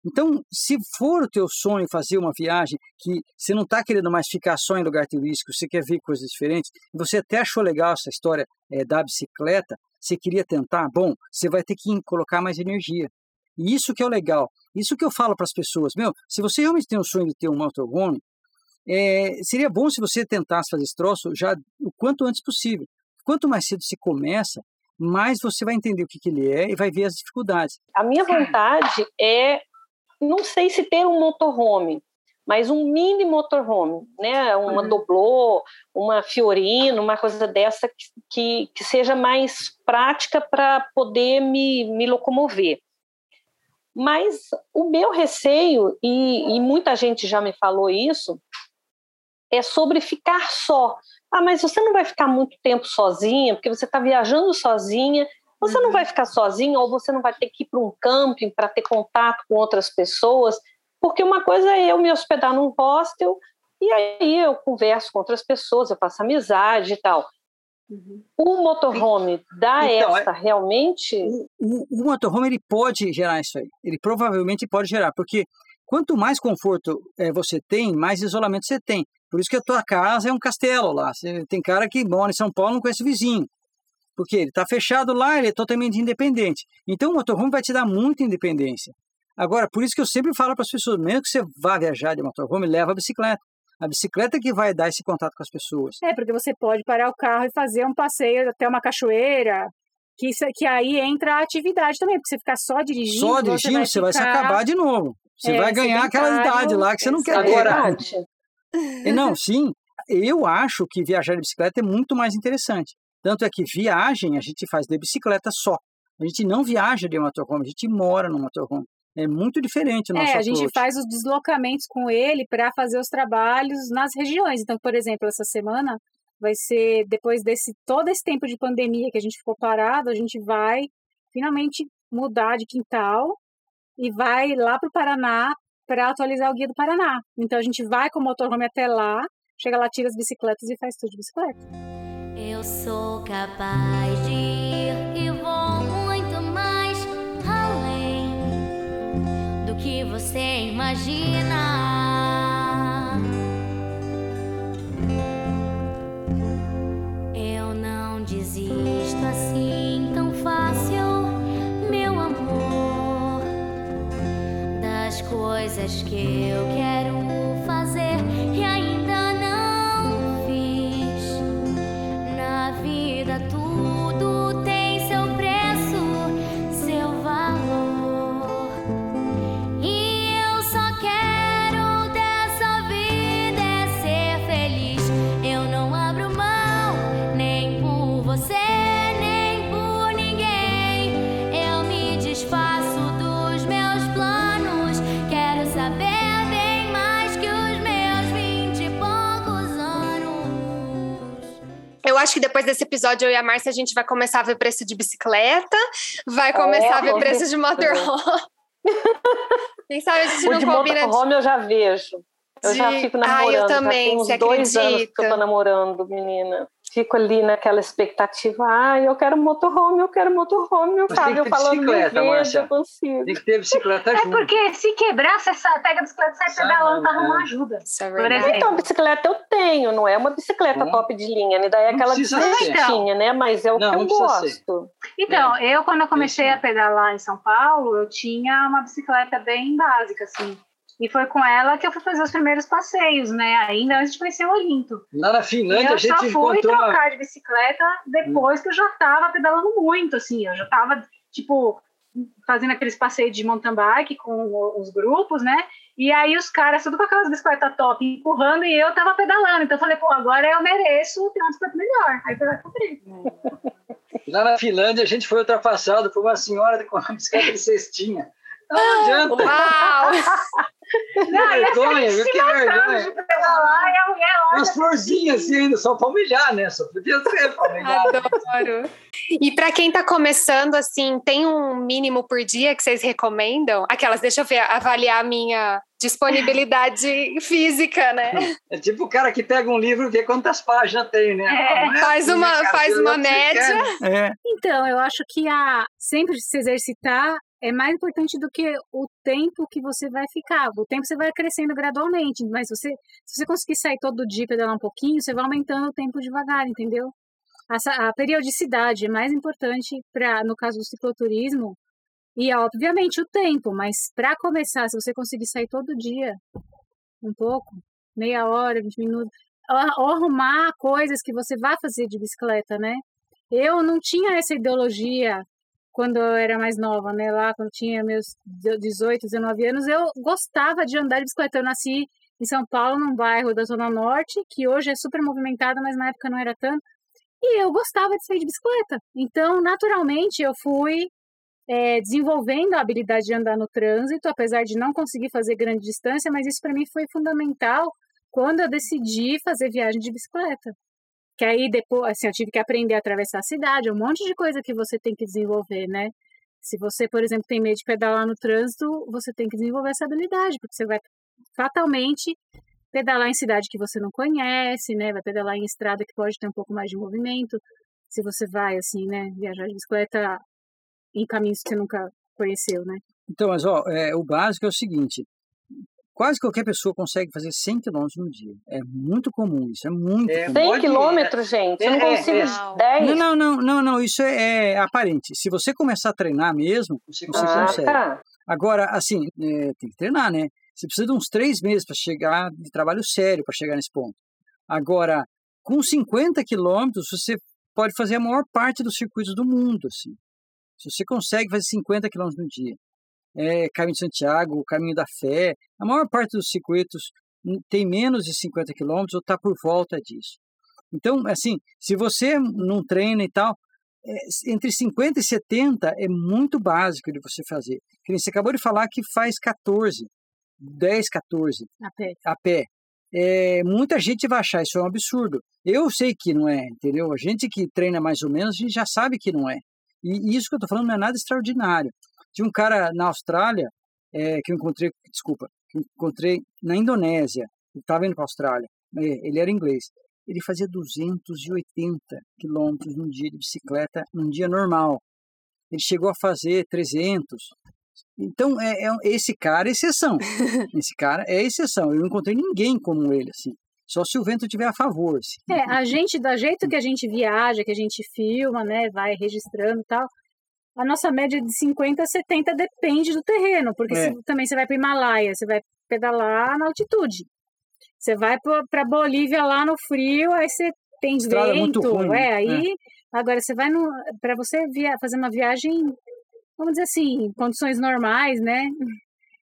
Então, se for o teu sonho fazer uma viagem que você não está querendo mais ficar só em lugar turístico, você quer ver coisas diferentes, e você até achou legal essa história eh, da bicicleta, você queria tentar, bom, você vai ter que colocar mais energia. E isso que é o legal. Isso que eu falo para as pessoas, meu, se você realmente tem o sonho de ter um motorhome, é, seria bom se você tentasse fazer esse troço já o quanto antes possível. Quanto mais cedo você começa, mais você vai entender o que, que ele é e vai ver as dificuldades. A minha vontade é, não sei se ter um motorhome, mas um mini motorhome, né? Uma Uhum. doblô, uma Fiorino, uma coisa dessa que, que, seja mais prática para poder me, me locomover. Mas o meu receio, e, e muita gente já me falou isso, é sobre ficar só. Ah, mas você não vai ficar muito tempo sozinha, porque você está viajando sozinha, você não vai ficar sozinha ou você não vai ter que ir para um camping para ter contato com outras pessoas, porque uma coisa é eu me hospedar num hostel e aí eu converso com outras pessoas, eu faço amizade e tal. O motorhome dá Então, essa realmente. O, o, o motorhome ele pode gerar isso aí. Ele provavelmente pode gerar, porque quanto mais conforto eh, você tem, mais isolamento você tem. Por isso que a tua casa é um castelo lá. Você- tem cara que mora em São Paulo e não conhece o vizinho. Porque ele está fechado lá, ele é totalmente independente. Então o motorhome vai te dar muita independência. Agora, por isso que eu sempre falo para as pessoas, mesmo que você vá viajar de motorhome, leva a bicicleta. A bicicleta é que vai dar esse contato com as pessoas. É, porque você pode parar o carro e fazer um passeio até uma cachoeira, que, isso- que aí entra a atividade também, porque você ficar só dirigindo. Só dirigindo, você vai se ficar- acabar de novo. Você É, vai ganhar aquela idade lá que você não quer ter. E Não, sim, eu acho que viajar de bicicleta é muito mais interessante. Tanto é que viagem a gente faz de bicicleta só. A gente não viaja de motorhome, a gente mora no motorhome. É muito diferente o nosso É, a gente approach. faz os deslocamentos com ele para fazer os trabalhos nas regiões. Então, por exemplo, essa semana vai ser depois desse todo esse tempo de pandemia que a gente ficou parado, a gente vai finalmente mudar de quintal e vai lá para o Paraná para atualizar o guia do Paraná. Então a gente vai com o motorhome até lá, chega lá, tira as bicicletas e faz tudo de bicicleta. Eu sou capaz de ir e vou muito mais além do que você imagina. Coisas que eu quero Eu acho que depois desse episódio, eu e a Márcia, a gente vai começar a ver preço de bicicleta, vai começar a ver vamos preço de motorhome. Quem sabe a gente O não de combina de... motorhome eu já vejo. Eu já de- fico Ah, namorando. eu também, já tem uns você dois anos que eu acredita? tô namorando, menina. Fico ali naquela expectativa. Ah, eu quero motorhome, eu quero motorhome, tem Fábio. que Eu ter falando, eu consigo. Tem que ter bicicleta É junto. porque se quebrar, você sai, pega a bicicleta e sai pedalando para arrumar ajuda. É Por verdade. exemplo. Então, bicicleta eu tenho, não é uma bicicleta Hum. top de linha, né? Daí é aquela bicicletinha, né? Mas é o Não, que eu precisa ser. gosto. Então, É. eu quando eu comecei a pedalar em São Paulo, eu tinha uma bicicleta bem básica, assim. E foi com ela que eu fui fazer os primeiros passeios, né? Ainda antes de conhecer o Olinto. Lá na Finlândia a eu só gente fui encontrou. trocar de bicicleta depois que eu já tava pedalando muito, assim. Eu já tava, tipo, fazendo aqueles passeios de mountain bike com os grupos, né? E aí os caras, tudo com aquelas bicicletas top, empurrando, e eu tava pedalando. Então eu falei, pô, agora eu mereço ter uma bicicleta melhor. Aí eu comprei. Lá na Finlândia, a gente foi ultrapassado por uma senhora com uma bicicleta de cestinha. Não adianta. Uau! Não, e vergonha, viu? Que vergonha. pedalar, e a mulher olha Umas florzinhas assim ainda, só pra humilhar, né? Só podia ser pra humilhar. Adoro. E pra quem tá começando, assim, tem um mínimo por dia que vocês recomendam? Aquelas, deixa eu ver, avaliar a minha disponibilidade física, né? É tipo o cara que pega um livro e vê quantas páginas tem, né? É, Não é Faz assim, uma, né, cara? faz uma média. É, Então, eu acho que a sempre se exercitar é mais importante do que o tempo que você vai ficar. O tempo você vai crescendo gradualmente, mas você, se você conseguir sair todo dia e pedalar um pouquinho, você vai aumentando o tempo devagar, entendeu? Essa, a periodicidade é mais importante para, no caso do cicloturismo, e obviamente o tempo, mas para começar, se você conseguir sair todo dia, um pouco, meia hora, 20 minutos, ou arrumar coisas que você vai fazer de bicicleta, né? Eu não tinha essa ideologia quando eu era mais nova, né? Lá, quando tinha meus 18, 19 anos, eu gostava de andar de bicicleta. Eu nasci em São Paulo, num bairro da Zona Norte, que hoje é super movimentado, mas na época não era tanto. E eu gostava de sair de bicicleta. Então, naturalmente, eu fui eh, desenvolvendo a habilidade de andar no trânsito, apesar de não conseguir fazer grande distância, mas isso para mim foi fundamental quando eu decidi fazer viagem de bicicleta. Que aí depois, assim, eu tive que aprender a atravessar a cidade, um monte de coisa que você tem que desenvolver, né? Se você, por exemplo, tem medo de pedalar no trânsito, você tem que desenvolver essa habilidade, porque você vai fatalmente pedalar em cidade que você não conhece, né? Vai pedalar em estrada que pode ter um pouco mais de movimento. Se você vai, assim, né, viajar de bicicleta em caminhos que você nunca conheceu, né? Então, mas ó, é, o básico é o seguinte: quase qualquer pessoa consegue fazer 100 km no dia. É muito comum isso, é muito É, comum. 100 Pode- quilômetros, gente. Eu não É, consigo é. 10. Não, não, não, não, não, isso é, é aparente. Se você começar a treinar mesmo, Você você Ah, consegue. tá. Agora, assim, é, tem que treinar, né? Você precisa de uns três meses para chegar de trabalho sério para chegar nesse ponto. Agora, com 50 quilômetros, você pode fazer a maior parte dos circuitos do mundo, assim. Se você consegue fazer 50 quilômetros no dia, é, Caminho de Santiago, o Caminho da Fé, a maior parte dos circuitos tem menos de 50 quilômetros ou está por volta disso. Então, assim, se você não treina e tal, é, entre 50 e 70 é muito básico de você fazer. Você acabou de falar que faz 14, 10, 14 A pé. a pé. É, muita gente vai achar isso é um absurdo. Eu sei que não é, entendeu? A gente que treina mais ou menos, a gente já sabe que não é. E isso que eu tô falando não é nada extraordinário. Tinha um cara na Austrália, é, que eu encontrei, desculpa, que eu encontrei na Indonésia, ele estava indo para a Austrália, ele era inglês. Ele fazia 280 quilômetros num dia de bicicleta, num dia normal. Ele chegou a fazer 300. Então, é, é- esse cara é exceção. Esse cara é exceção. Eu não encontrei ninguém como ele, assim. Só se o vento estiver a favor. assim. É, a gente, do jeito que a gente viaja, que a gente filma, né, vai registrando e tal, a nossa média de 50 a 70 depende do terreno, porque É. se- também você vai para o Himalaia, você vai pedalar na altitude. Você vai para Bolívia lá no frio, aí você tem Estrada muito vento, ruim, é, né? aí agora você vai no para você via, fazer uma viagem, vamos dizer assim, em condições normais, né?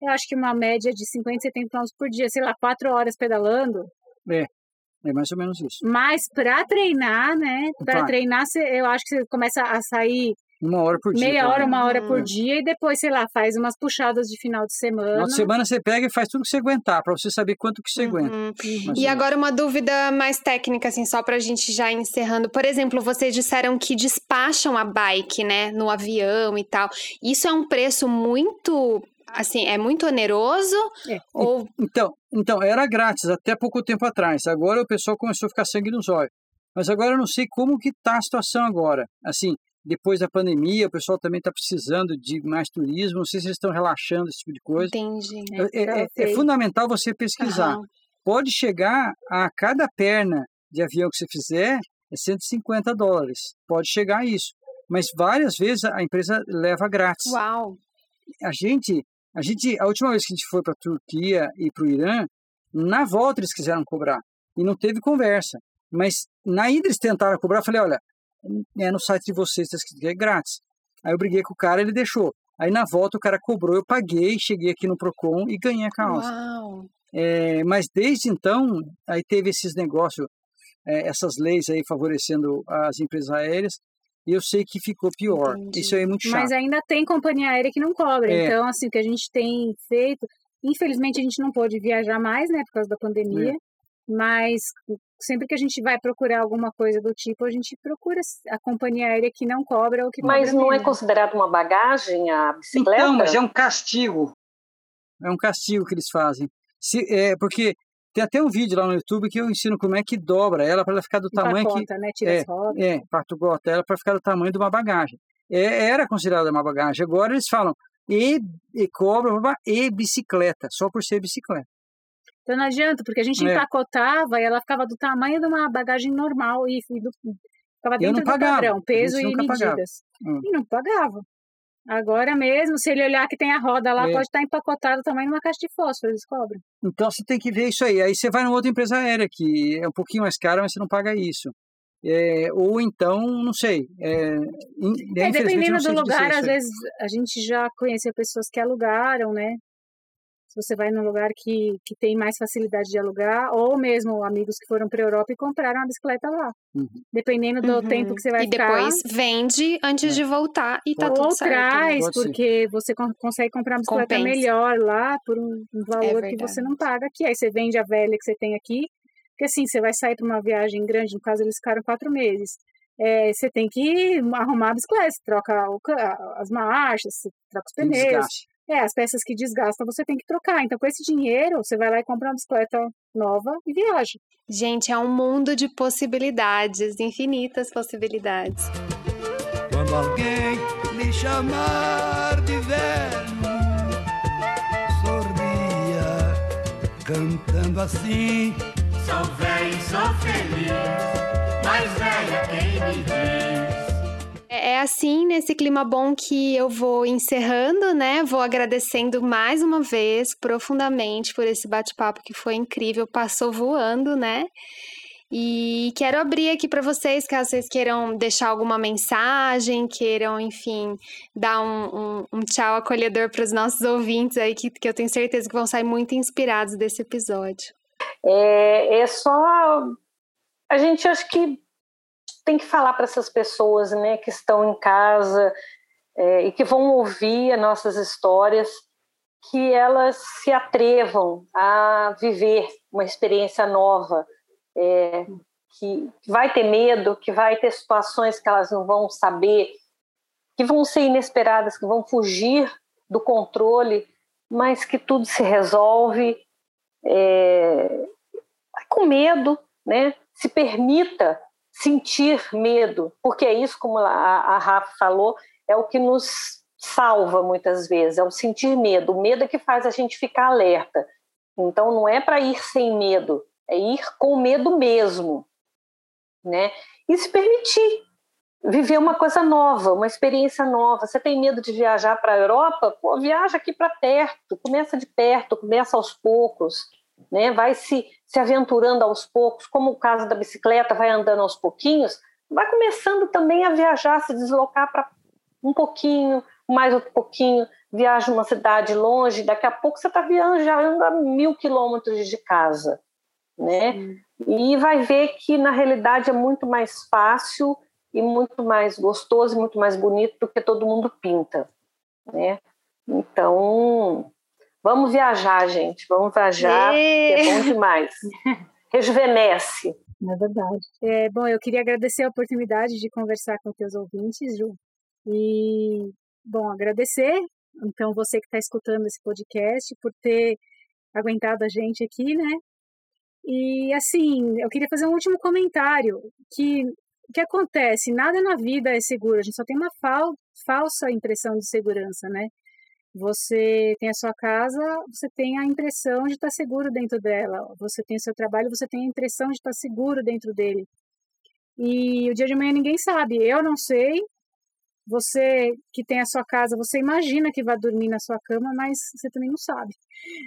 Eu acho que uma média de 50, 70 km por dia, sei lá, quatro horas pedalando, É mais ou menos isso. mas para treinar, né? Para treinar, eu acho que você começa a sair Uma hora por dia. meia hora, uma hora por dia e depois, sei lá, faz umas puxadas de final de semana. Final de semana você pega e faz tudo que você aguentar, para você saber quanto que você aguenta. Uhum. mais ou E menos. agora uma dúvida mais técnica, assim, só pra gente já encerrando. Por exemplo, vocês disseram que despacham a bike, né, no avião e tal. Isso é um preço muito, assim, é muito oneroso? É. Ou Então, então, era grátis até pouco tempo atrás. Agora o pessoal começou a ficar sangue nos olhos. Mas agora eu não sei como que tá a situação agora. Assim, depois da pandemia, o pessoal também está precisando de mais turismo. Não sei se eles estão relaxando esse tipo de coisa. entendi. É, é- é sei. fundamental você pesquisar. Aham. Pode chegar a cada perna de avião que você fizer é 150 dólares. Pode chegar a isso. Mas várias vezes a empresa leva grátis. Uau. A gente, a gente, a última vez que a gente foi para a Turquia e para o Irã, na volta eles quiseram cobrar e não teve conversa. Mas na ida eles tentaram cobrar. Eu falei, olha, é no site de vocês está escrito que é grátis. Aí eu briguei com o cara, ele deixou. Aí na volta o cara cobrou, eu paguei, cheguei aqui no Procon e ganhei a causa. Uau. É, mas desde então, aí teve esses negócios, é, essas leis aí favorecendo as empresas aéreas, e eu sei que ficou pior. Entendi. Isso aí é muito chato. Mas ainda tem companhia aérea que não cobra. É. Então, assim, o que a gente tem feito, infelizmente a gente não pôde viajar mais, né, por causa da pandemia. É. Mas sempre que a gente vai procurar alguma coisa do tipo, a gente procura a companhia aérea que não cobra ou que Mas cobra não é menos. considerado uma bagagem a bicicleta? Então, mas é um castigo. É um castigo que eles fazem. Se, é, porque tem até um vídeo lá no YouTube que eu ensino como é que dobra ela para ela ficar do tamanho que. Empacota, né? Tira as rodas. É, partugota ela para ficar do tamanho de uma bagagem. É, era considerada uma bagagem. Agora eles falam e, e cobra e bicicleta, só por ser bicicleta. Então não adianta, porque a gente É. empacotava e ela ficava do tamanho de uma bagagem normal e, e do, ficava dentro do pagava, padrão, peso e medidas. Hum. E não pagava. Agora mesmo, se ele olhar que tem a roda lá, É. pode estar empacotado do tamanho de uma caixa de fósforo, eles cobram. Então você tem que ver isso aí. Aí você vai numa outra empresa aérea que é um pouquinho mais cara, mas você não paga isso. É, ou então, não sei. É, in- É, dependendo do sei dizer lugar, às vezes a gente já conheceu pessoas que alugaram, né? Se você vai num lugar que, que tem mais facilidade de alugar, ou mesmo amigos que foram para a Europa e compraram uma bicicleta lá. Uhum. Dependendo do Uhum. tempo que você vai E ficar. depois vende antes de voltar e tá ou tudo certo. né? traz, porque você con- consegue comprar uma bicicleta Compensa. melhor lá por um, um valor que você não paga aqui. Aí você vende a velha que você tem aqui, porque assim, você vai sair para uma viagem grande, no caso eles ficaram quatro meses. É, você tem que arrumar a bicicleta, você troca o as marchas, você troca os pneus. desgaste. É, as peças que desgastam você tem que trocar. Então, com esse dinheiro, você vai lá e compra uma bicicleta nova e viaja. Gente, é um mundo de possibilidades, infinitas possibilidades. Quando alguém lhe chamar de velho, sorria, cantando assim. Sou velho, sou feliz, mas velha quem me diz. É assim, nesse clima bom, que eu vou encerrando, né? Vou agradecendo mais uma vez, profundamente, por esse bate-papo que foi incrível, passou voando, né? E quero abrir aqui para vocês, caso vocês queiram deixar alguma mensagem, queiram, enfim, dar um, um- um tchau acolhedor para os nossos ouvintes aí, que, que eu tenho certeza que vão sair muito inspirados desse episódio. É, é só. A gente acho que tem que falar para essas pessoas né, que estão em casa é, e que vão ouvir as nossas histórias, que elas se atrevam a viver uma experiência nova, é, que vai ter medo, que vai ter situações que elas não vão saber, que vão ser inesperadas, que vão fugir do controle, mas que tudo se resolve é, com medo, né? Se permita sentir medo, porque é isso, como a, a Rafa falou, é o que nos salva muitas vezes, é o sentir medo. O medo é que faz a gente ficar alerta. Então não é para ir sem medo, é ir com medo mesmo, né? E se permitir viver uma coisa nova, uma experiência nova. Você tem medo de viajar para a Europa? Pô, viaja aqui para perto, começa de perto, começa aos poucos, né? Vai se, se aventurando aos poucos, como o caso da bicicleta, vai andando aos pouquinhos, vai começando também a viajar, se deslocar para um pouquinho, mais outro pouquinho, viaja uma cidade longe, daqui a pouco você está viajando a mil quilômetros de casa, né? E vai ver que na realidade é muito mais fácil e muito mais gostoso e muito mais bonito do que todo mundo pinta, né? Então, vamos viajar, gente, vamos viajar, é bom demais. Rejuvenesce. É verdade. É, bom, eu queria agradecer a oportunidade de conversar com teus ouvintes, Ju. E, bom, agradecer, então, você que está escutando esse podcast, por ter aguentado a gente aqui, né? E, assim, eu queria fazer um último comentário, que o que acontece? Nada na vida é seguro, a gente só tem uma fal falsa impressão de segurança, né? Você tem a sua casa, você tem a impressão de estar seguro dentro dela. Você tem o seu trabalho, você tem a impressão de estar seguro dentro dele. E o dia de amanhã ninguém sabe. Eu não sei. Você que tem a sua casa, você imagina que vai dormir na sua cama, mas você também não sabe.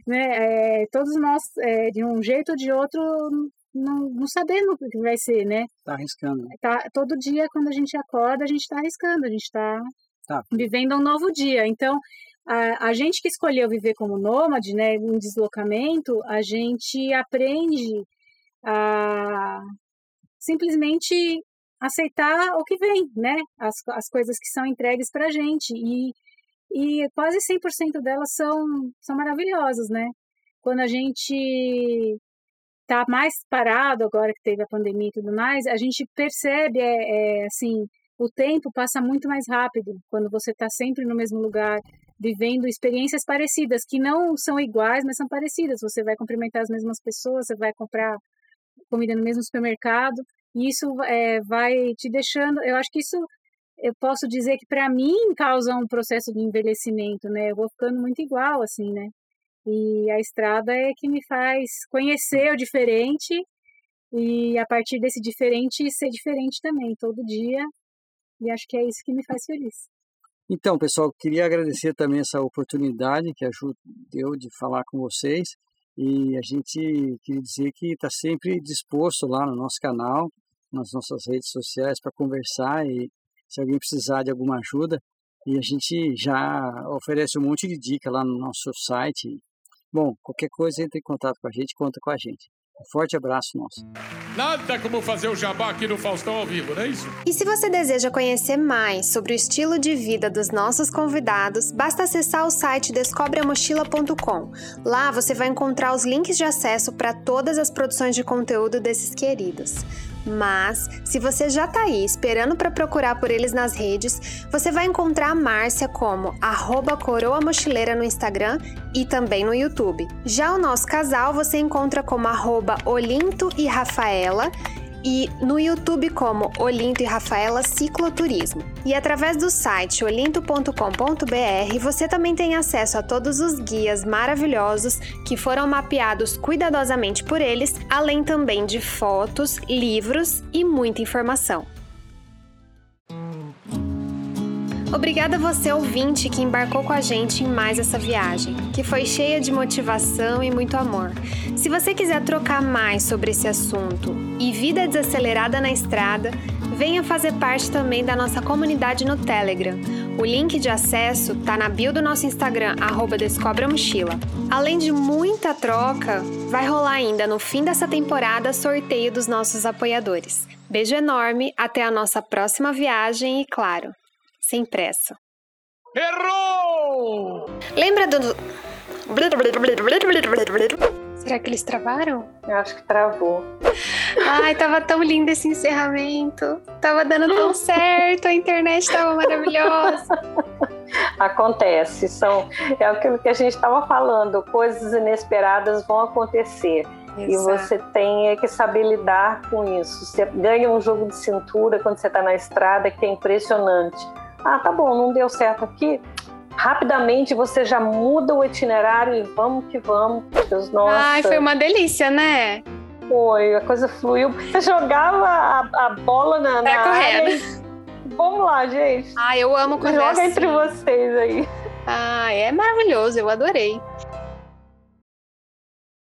Né? É, todos nós, é, de um jeito ou de outro, não, não sabemos o que vai ser, né? Tá arriscando. Tá, todo dia, quando a gente acorda, a gente está arriscando, a gente está Tá. vivendo um novo dia. Então, a, a gente que escolheu viver como nômade, né, em deslocamento, a gente aprende a simplesmente aceitar o que vem, né? As, as coisas que são entregues para a gente. E, e quase 100% delas são, são maravilhosas, né? Quando a gente tá mais parado agora que teve a pandemia e tudo mais, a gente percebe, é, é assim, o tempo passa muito mais rápido quando você está sempre no mesmo lugar, vivendo experiências parecidas, que não são iguais, mas são parecidas. Você vai cumprimentar as mesmas pessoas, você vai comprar comida no mesmo supermercado, e isso é, vai te deixando. Eu acho que isso eu posso dizer que para mim causa um processo de envelhecimento, né? Eu vou ficando muito igual, assim, né? E a estrada é que me faz conhecer o diferente e a partir desse diferente ser diferente também todo dia. E acho que é isso que me faz feliz. Então, pessoal, queria agradecer também essa oportunidade que a Ju deu de falar com vocês. E a gente queria dizer que está sempre disposto lá no nosso canal, nas nossas redes sociais, para conversar e se alguém precisar de alguma ajuda. E a gente já oferece um monte de dica lá no nosso site. Bom, qualquer coisa, entre em contato com a gente, conta com a gente. Um forte abraço nosso. Nada como fazer o jabá aqui no Faustão ao vivo, não é isso? E se você deseja conhecer mais sobre o estilo de vida dos nossos convidados, basta acessar o site descobreamochila.com. Lá você vai encontrar os links de acesso para todas as produções de conteúdo desses queridos. Mas, se você já tá aí esperando para procurar por eles nas redes, você vai encontrar a Márcia como arroba coroa mochileira no Instagram e também no YouTube. Já o nosso casal você encontra como arroba Olinto e Rafaela e no YouTube como Olinto e Rafaela Cicloturismo. E através do site olinto.com.br você também tem acesso a todos os guias maravilhosos que foram mapeados cuidadosamente por eles, além também de fotos, livros e muita informação. Obrigada a você ouvinte que embarcou com a gente em mais essa viagem, que foi cheia de motivação e muito amor. Se você quiser trocar mais sobre esse assunto e vida desacelerada na estrada, venha fazer parte também da nossa comunidade no Telegram. O link de acesso tá na bio do nosso Instagram, arroba Mochila. Além de muita troca, vai rolar ainda no fim dessa temporada sorteio dos nossos apoiadores. Beijo enorme, até a nossa próxima viagem e, claro, sem pressa. Errou! Lembra do. Será que eles travaram? Eu acho que travou. Ai, tava tão lindo esse encerramento. Tava dando tão certo, a internet tava maravilhosa. Acontece, são é aquilo que a gente estava falando, coisas inesperadas vão acontecer. E Exato. você tem é que saber lidar com isso. Você ganha um jogo de cintura quando você está na estrada que é impressionante. Ah, tá bom, não deu certo aqui. Rapidamente você já muda o itinerário e vamos que vamos. Deus, nossa, Ai, foi uma delícia, né? foi, a coisa fluiu. Você jogava a, a bola na, na Tá área correndo. e- Vamos lá, gente. Ai, eu amo quando é Joga assim. entre vocês aí. Ai, é maravilhoso, eu adorei.